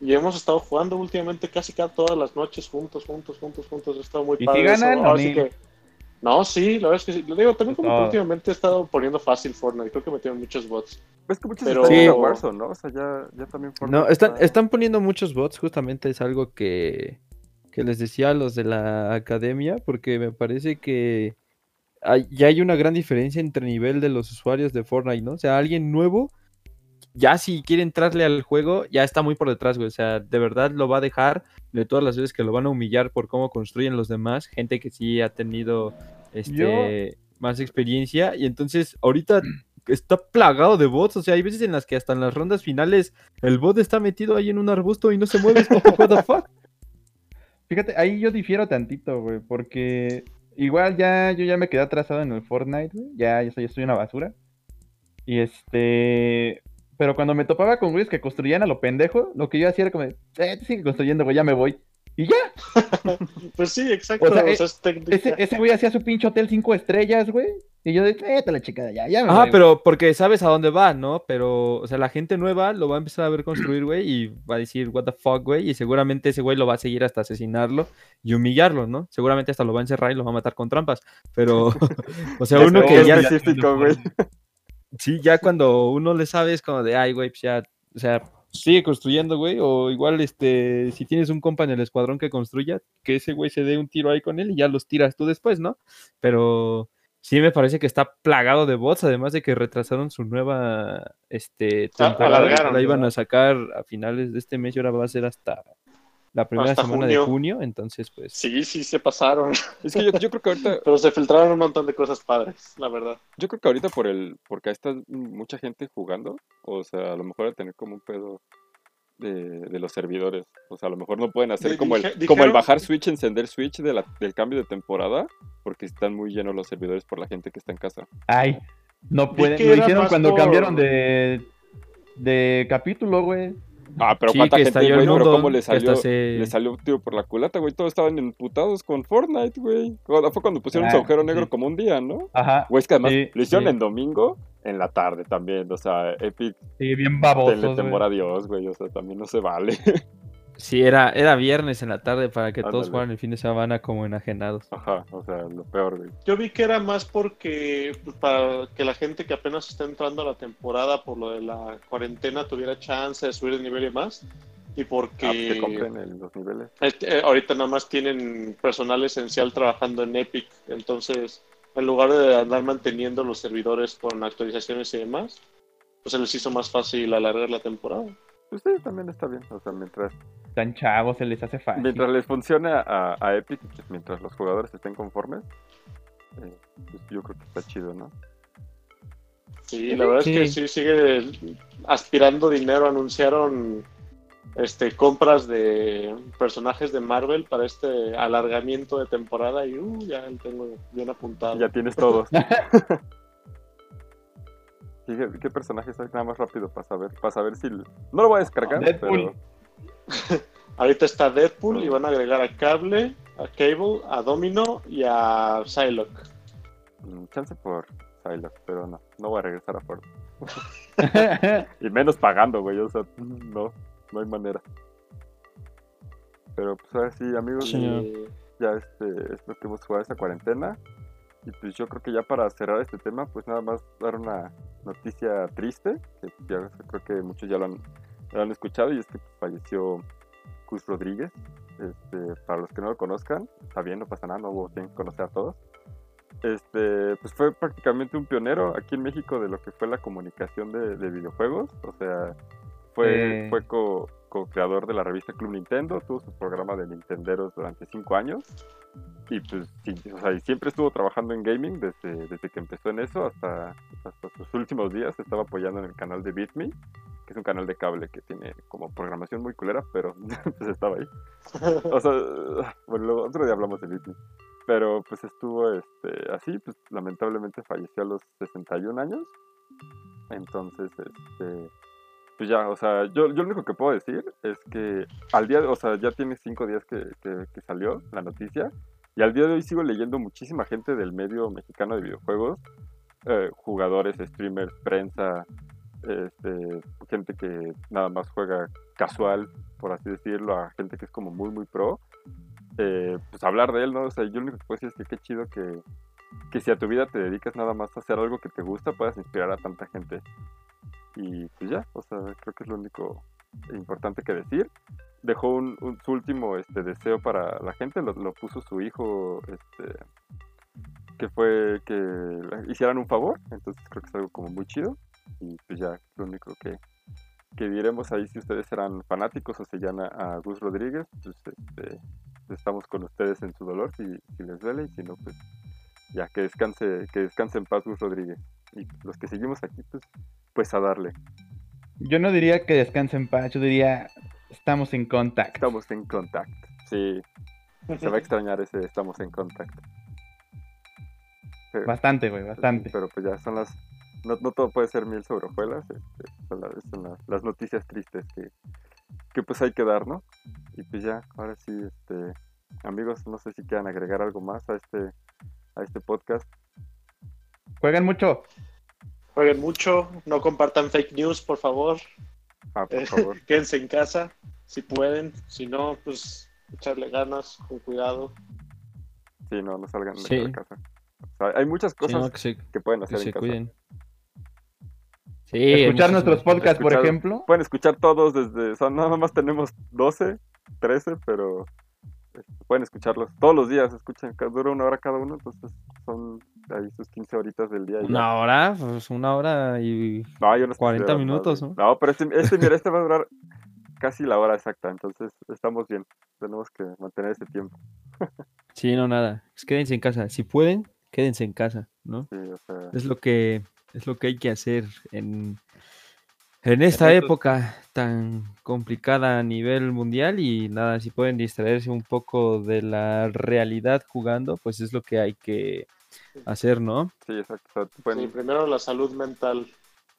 Y hemos estado jugando últimamente casi cada todas las noches juntos, juntos, juntos, juntos. Ha estado muy ¿Y si padre. eso. ganan o Ahora sí ni? que- No, sí, la verdad es que sí. Lo digo, también como que últimamente he estado poniendo fácil Fortnite. Creo que metieron muchos bots. Es que muchos Pero- están en Sí. Warzone, ¿no? O sea, ya, ya también No, Fortnite están, está- están poniendo muchos bots, justamente es algo que, que les decía a los de la academia, porque me parece que hay, ya hay una gran diferencia entre nivel de los usuarios de Fortnite, ¿no? O sea, alguien nuevo, ya si quiere entrarle al juego, ya está muy por detrás, güey. O sea, de verdad lo va a dejar de todas las veces que lo van a humillar por cómo construyen los demás, gente que sí ha tenido este, más experiencia, y entonces ahorita está plagado de bots, o sea, hay veces en las que hasta en las rondas finales el bot está metido ahí en un arbusto y no se mueve, es como, what the fuck? Fíjate, ahí yo difiero tantito, güey, porque igual ya yo ya me quedé atrasado en el Fortnite, güey. Ya, ya soy, ya una basura. Y este. Pero cuando me topaba con güeyes que construían a lo pendejo, lo que yo hacía era como, eh, sigue construyendo, güey, ya me voy. Y ya, Pues sí, exacto. O sea, o eh, sea, es técnica. ese, ese güey hacía su pinche hotel cinco estrellas, güey. Y yo de, eh, te la chicada, ya, ya me Ah, voy, pero porque sabes a dónde va, ¿no? Pero, o sea, la gente nueva lo va a empezar a ver construir, güey, y va a decir, what the fuck, güey, y seguramente ese güey lo va a seguir hasta asesinarlo y humillarlo, ¿no? Seguramente hasta lo va a encerrar y lo va a matar con trampas, pero, o sea, uno que es ya, específico, güey. sí, ya cuando uno le sabe es como de, ay, güey, pues ya, o sea, sigue construyendo, güey, o igual, este, si tienes un compa en el escuadrón que construya, que ese güey se dé un tiro ahí con él y ya los tiras tú después, ¿no? Pero sí me parece que está plagado de bots, además de que retrasaron su nueva, este, Ah, temporada, alargaron, la iban a sacar a finales de este mes y ahora va a ser hasta la primera Hasta semana de junio. entonces, pues... Sí, sí, se pasaron. Es que yo, yo creo que ahorita, Pero se filtraron un montón de cosas padres, la verdad. yo creo que ahorita por el, porque ahí está mucha gente jugando, o sea, a lo mejor a tener como un pedo de, de los servidores. O sea, a lo mejor no pueden hacer como el, como el dijeron- bajar Switch, encender Switch de la- del cambio de temporada, porque están muy llenos los servidores por la gente que está en casa. Ay, no pueden. Lo más cuando por- cambiaron de, de capítulo, güey. Ah, pero Sí, cuánta que gente, güey, pero cómo le salió, se- le salió un tiro por la culata, güey. Todos estaban emputados con Fortnite, güey. Fue cuando pusieron su Ah, agujero negro sí. como un día, ¿no? Ajá. Güey, es que además Sí, lo hicieron sí. en domingo, en la tarde también. O sea, Epic, Sí, bien tenle babosos, temor a Dios, güey. O sea, también no se vale. Sí, era, era viernes en la tarde para que todos Ándale. fueran el fin de semana como enajenados. Ajá, o sea, lo peor, güey. Yo vi que era más porque pues, para que la gente que apenas está entrando a la temporada por lo de la cuarentena tuviera chance de subir de nivel y más. Y porque Ah, pues que compren el- los niveles. Este, eh, ahorita nada más tienen personal esencial trabajando en Epic, entonces en lugar de andar manteniendo los servidores con actualizaciones y demás, pues se les hizo más fácil alargar la temporada. Pues sí, también está bien. O sea, mientras, Tan chavos, se les hace fácil. mientras les funcione a, a Epic, mientras los jugadores estén conformes, eh, pues yo creo que está chido, ¿no? Sí, la verdad Sí. es que sí sigue aspirando dinero. Anunciaron este compras de personajes de Marvel para este alargamiento de temporada y uh, ya lo tengo bien apuntado. Ya tienes todos. ¿Y ¿Qué, qué personajes hay? Nada más rápido para saber, para saber si... No lo voy a descargar, Deadpool. pero... Ahorita está Deadpool y van a agregar a Cable, a Cable, a Domino y a Psylocke. mm, Chance por Psylocke, pero no, no voy a regresar a Fortnite. Y menos pagando, güey, o sea, no, no hay manera. Pero pues ahora sí, amigos, Sí. Ya este, es lo que hemos jugado esta cuarentena. Y pues yo creo que ya para cerrar este tema, pues nada más dar una noticia triste, que ya creo que muchos ya lo han, lo han escuchado, y es que falleció Cus Rodríguez. Este, para los que no lo conozcan, está bien, no pasa nada, no tienen que conocer a todos. Este, pues fue prácticamente un pionero aquí en México de lo que fue la comunicación de, de videojuegos. O sea, fue, Sí. fue co- co-creador de la revista Club Nintendo, tuvo su programa de Nintenderos durante cinco años. Y pues sí, o sea, y siempre estuvo trabajando en gaming desde, desde que empezó en eso hasta, hasta sus últimos días. Estaba apoyando en el canal de BitMe, que es un canal de cable que tiene como programación muy culera, pero pues estaba ahí. O sea, bueno, luego otro día hablamos de BitMe. Pero pues estuvo este, así, pues lamentablemente falleció a los 61 años. Entonces, este, pues ya, o sea, yo, yo lo único que puedo decir es que al día, o sea, ya tiene cinco días que, que- que salió la noticia. Y al día de hoy sigo leyendo muchísima gente del medio mexicano de videojuegos, eh, jugadores, streamers, prensa, este, gente que nada más juega casual, por así decirlo, a gente que es como muy, muy pro, eh, pues hablar de él, ¿no? O sea, yo lo único que puedo decir es que qué chido que, que si a tu vida te dedicas nada más a hacer algo que te gusta, puedas inspirar a tanta gente. Y pues ya, o sea, creo que es lo único importante que decir. Dejó un, su último este, deseo para la gente, lo, lo puso su hijo, este, que fue que hicieran un favor, entonces creo que es algo como muy chido. Y pues ya, lo único que, que diremos ahí si ustedes eran fanáticos o seguían a, a Gus Rodríguez, pues este, estamos con ustedes en su dolor si, si les duele y si no, pues ya que descanse, que descanse en paz Gus Rodríguez. Y los que seguimos aquí, pues, pues a darle. Yo no diría que descanse en paz, yo diría estamos en contacto. Estamos en contacto. Sí, se va a extrañar ese estamos en contacto. Pero, Bastante, güey, bastante. pero pues ya son las... No, no todo puede ser miel sobre hojuelas, este, son, las, son las- las noticias tristes que, que pues hay que dar, ¿no? Y pues ya, ahora sí, este, amigos, no sé si quieran agregar algo más a este, a este podcast. Juegan mucho. Jueguen mucho, no compartan fake news, por favor. Ah, por Eh, favor. Quédense en casa, si pueden. Si no, pues echarle ganas, con cuidado. Sí, no, no salgan de Sí. casa. O sea, hay muchas Sí, cosas no, que se, que pueden que hacer en se casa. cuiden. Sí, Escuchar nuestros podcasts, por ejemplo. Pueden escuchar todos desde, o sea, nada más tenemos 12, 13, pero este, pueden escucharlos todos los días, escuchen, ca- dura una hora cada uno, entonces son ahí sus 15 horitas del día. ya. Una hora, pues una hora y No, yo no sé si 40 dura más, minutos. No, pero este, este, mira, este va a durar casi la hora exacta, entonces estamos bien, tenemos que mantener ese tiempo. Sí, no, nada. Pues quédense en casa. Si pueden, quédense en casa, ¿no? Sí, o sea, Es lo que es lo que hay que hacer en, en esta época tan complicada a nivel mundial y nada, si pueden distraerse un poco de la realidad jugando, pues es lo que hay que hacer, ¿no? sí, exacto. o sea, pueden- Sí, primero la salud mental.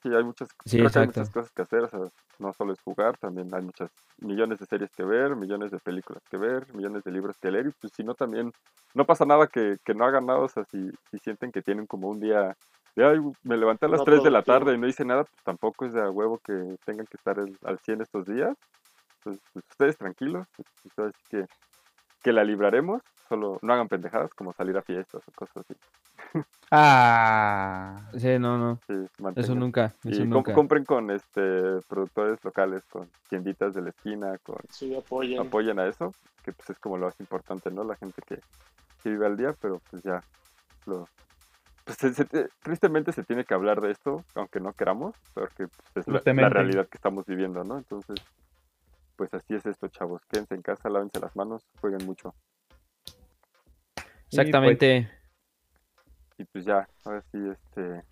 Sí, hay muchas, Sí, creo que hay muchas cosas que hacer, o sea, no solo es jugar, también hay muchas millones de series que ver, millones de películas que ver, millones de libros que leer, y pues si no también, no pasa nada que, que no hagan nada, o sea, si, si sienten que tienen como un día de, ay, me levanté a las No 3 de la tarde y no hice nada, pues tampoco es de a huevo que tengan que estar el- al 100 estos días, pues, pues, ustedes tranquilos, pues, ustedes que, que la libraremos, solo no hagan pendejadas como salir a fiestas o cosas así, Ah. Sí, no, no. sí, Eso mantengan- nunca. Eso y com- nunca. compren con este productores locales, con tienditas de la esquina, con Sí, apoyen. apoyen a eso, que pues es como lo más importante, ¿no? La gente que, que vive al día, pero pues ya lo pues, se- se te- tristemente se tiene que hablar de esto, aunque no queramos, porque pues, es la- realidad que estamos viviendo, ¿no? Entonces, pues así es esto, chavos. Quédense en casa, lávense las manos, jueguen mucho. Exactamente. Y pues ya, ahora sí, este,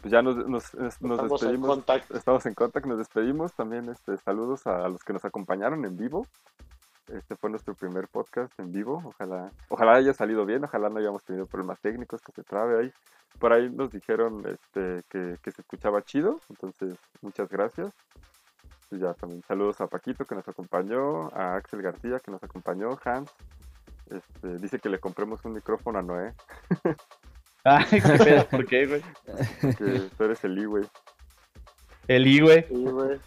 pues ya nos, nos, nos- Estamos en despedimos. contacto. Estamos en contacto, nos despedimos. También este, saludos a los que nos acompañaron en vivo. Este fue nuestro primer podcast en vivo. Ojalá, ojalá haya salido bien, ojalá no hayamos tenido problemas técnicos, que se trabe ahí. Por ahí nos dijeron este, que, que se escuchaba chido, entonces muchas gracias. Y ya también saludos a Paquito que nos acompañó, a Axel García que nos acompañó, Hans. Este, dice que le compremos un micrófono a Noé, Ay, qué pedo, ¿por qué, güey? que tú eres el I, güey. El I, güey. Sí, güey.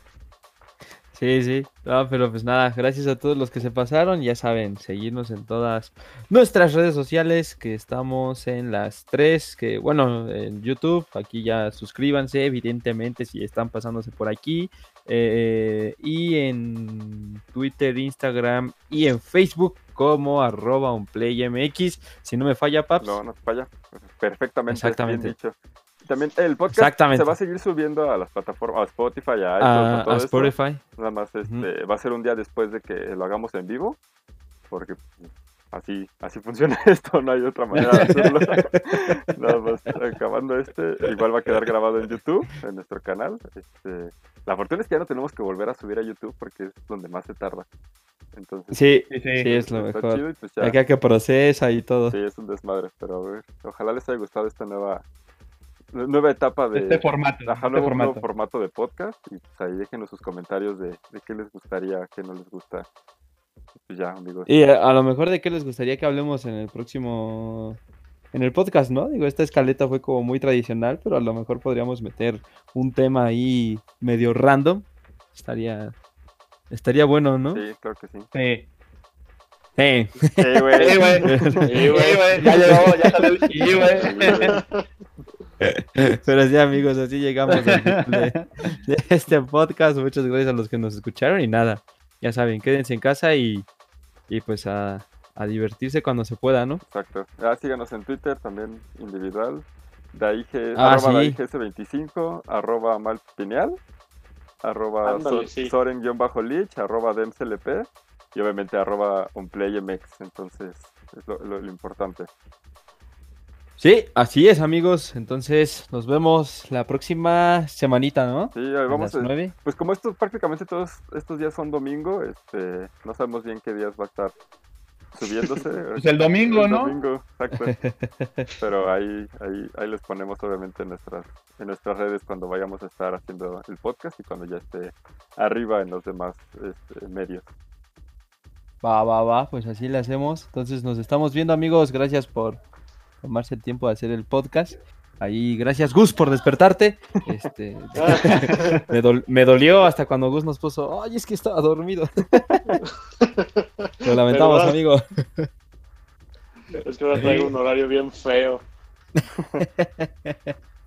Sí, sí. No, pero pues nada, gracias a todos los que se pasaron. Ya saben, seguirnos en todas nuestras redes sociales, que estamos en las tres, que bueno, en YouTube, aquí ya suscríbanse, evidentemente, si están pasándose por aquí. eh, y en Twitter, Instagram y en Facebook como arroba unplaymx. Si no me falla, Paps. No, no falla. Perfectamente. Exactamente. Bien dicho. También el podcast Exactamente. se va a seguir subiendo a las plataformas, a Spotify, a iTunes, a, a todo a eso. Spotify. Nada más este, va a ser un día después de que lo hagamos en vivo, porque así, así funciona esto, no hay otra manera de hacerlo. Nada más acabando este, igual va a quedar grabado en YouTube, en nuestro canal. Este, la fortuna es que ya no tenemos que volver a subir a YouTube porque es donde más se tarda. Entonces, Sí, Sí, sí, sí. es lo mejor. chido y pues ya. Acá que procesa y todo. Sí, es un desmadre, pero a ver, ojalá les haya gustado esta nueva nueva etapa de Este formato. ajá, este nuevo, formato. nuevo formato de podcast y pues ahí déjenos sus comentarios de, de qué les gustaría, qué no les gusta. Y Pues ya, amigos. Y a, a lo mejor de qué les gustaría que hablemos en el próximo. En el podcast, ¿no? Digo, esta escaleta fue como muy tradicional, pero a lo mejor podríamos meter un tema ahí medio random. Estaría. Estaría bueno, ¿no? Sí, claro que sí. Sí. Eh, Sí, güey. Sí, güey. Sí, güey. Ya llegó, ya salió el sí, güey. Pero sí, amigos, así llegamos al de, de este podcast. Muchas gracias a los que nos escucharon y nada. Ya saben, quédense en casa y, y pues a, a divertirse cuando se pueda, ¿no? Exacto. Ah, síganos en Twitter también individual. DAIG, Ah, arroba sí. DAIGS25, arroba malpineal, arroba Ándale, so- sí. soren-lich, arroba demslp y obviamente arroba unplaymx. Entonces, es lo, lo- lo importante. Sí, así es, amigos. Entonces, nos vemos la próxima semanita, ¿no? Sí, ahí A vamos. las eh, nueve. Pues como estos prácticamente todos estos días son domingo, este, no sabemos bien qué días va a estar subiéndose. Pues el domingo, El ¿no? domingo, exacto. Pero ahí, ahí, ahí les ponemos obviamente en nuestras, en nuestras redes cuando vayamos a estar haciendo el podcast y cuando ya esté arriba en los demás este, medios. Va, va, va, pues así le hacemos. Entonces, nos estamos viendo, amigos. Gracias por tomarse el tiempo de hacer el podcast. Ahí, gracias, Gus, por despertarte. Este, me, dol- me dolió hasta cuando Gus nos puso, ay, es que estaba dormido. Lo lamentamos, ¿Verdad? amigo. Es que ahora traigo un horario bien feo.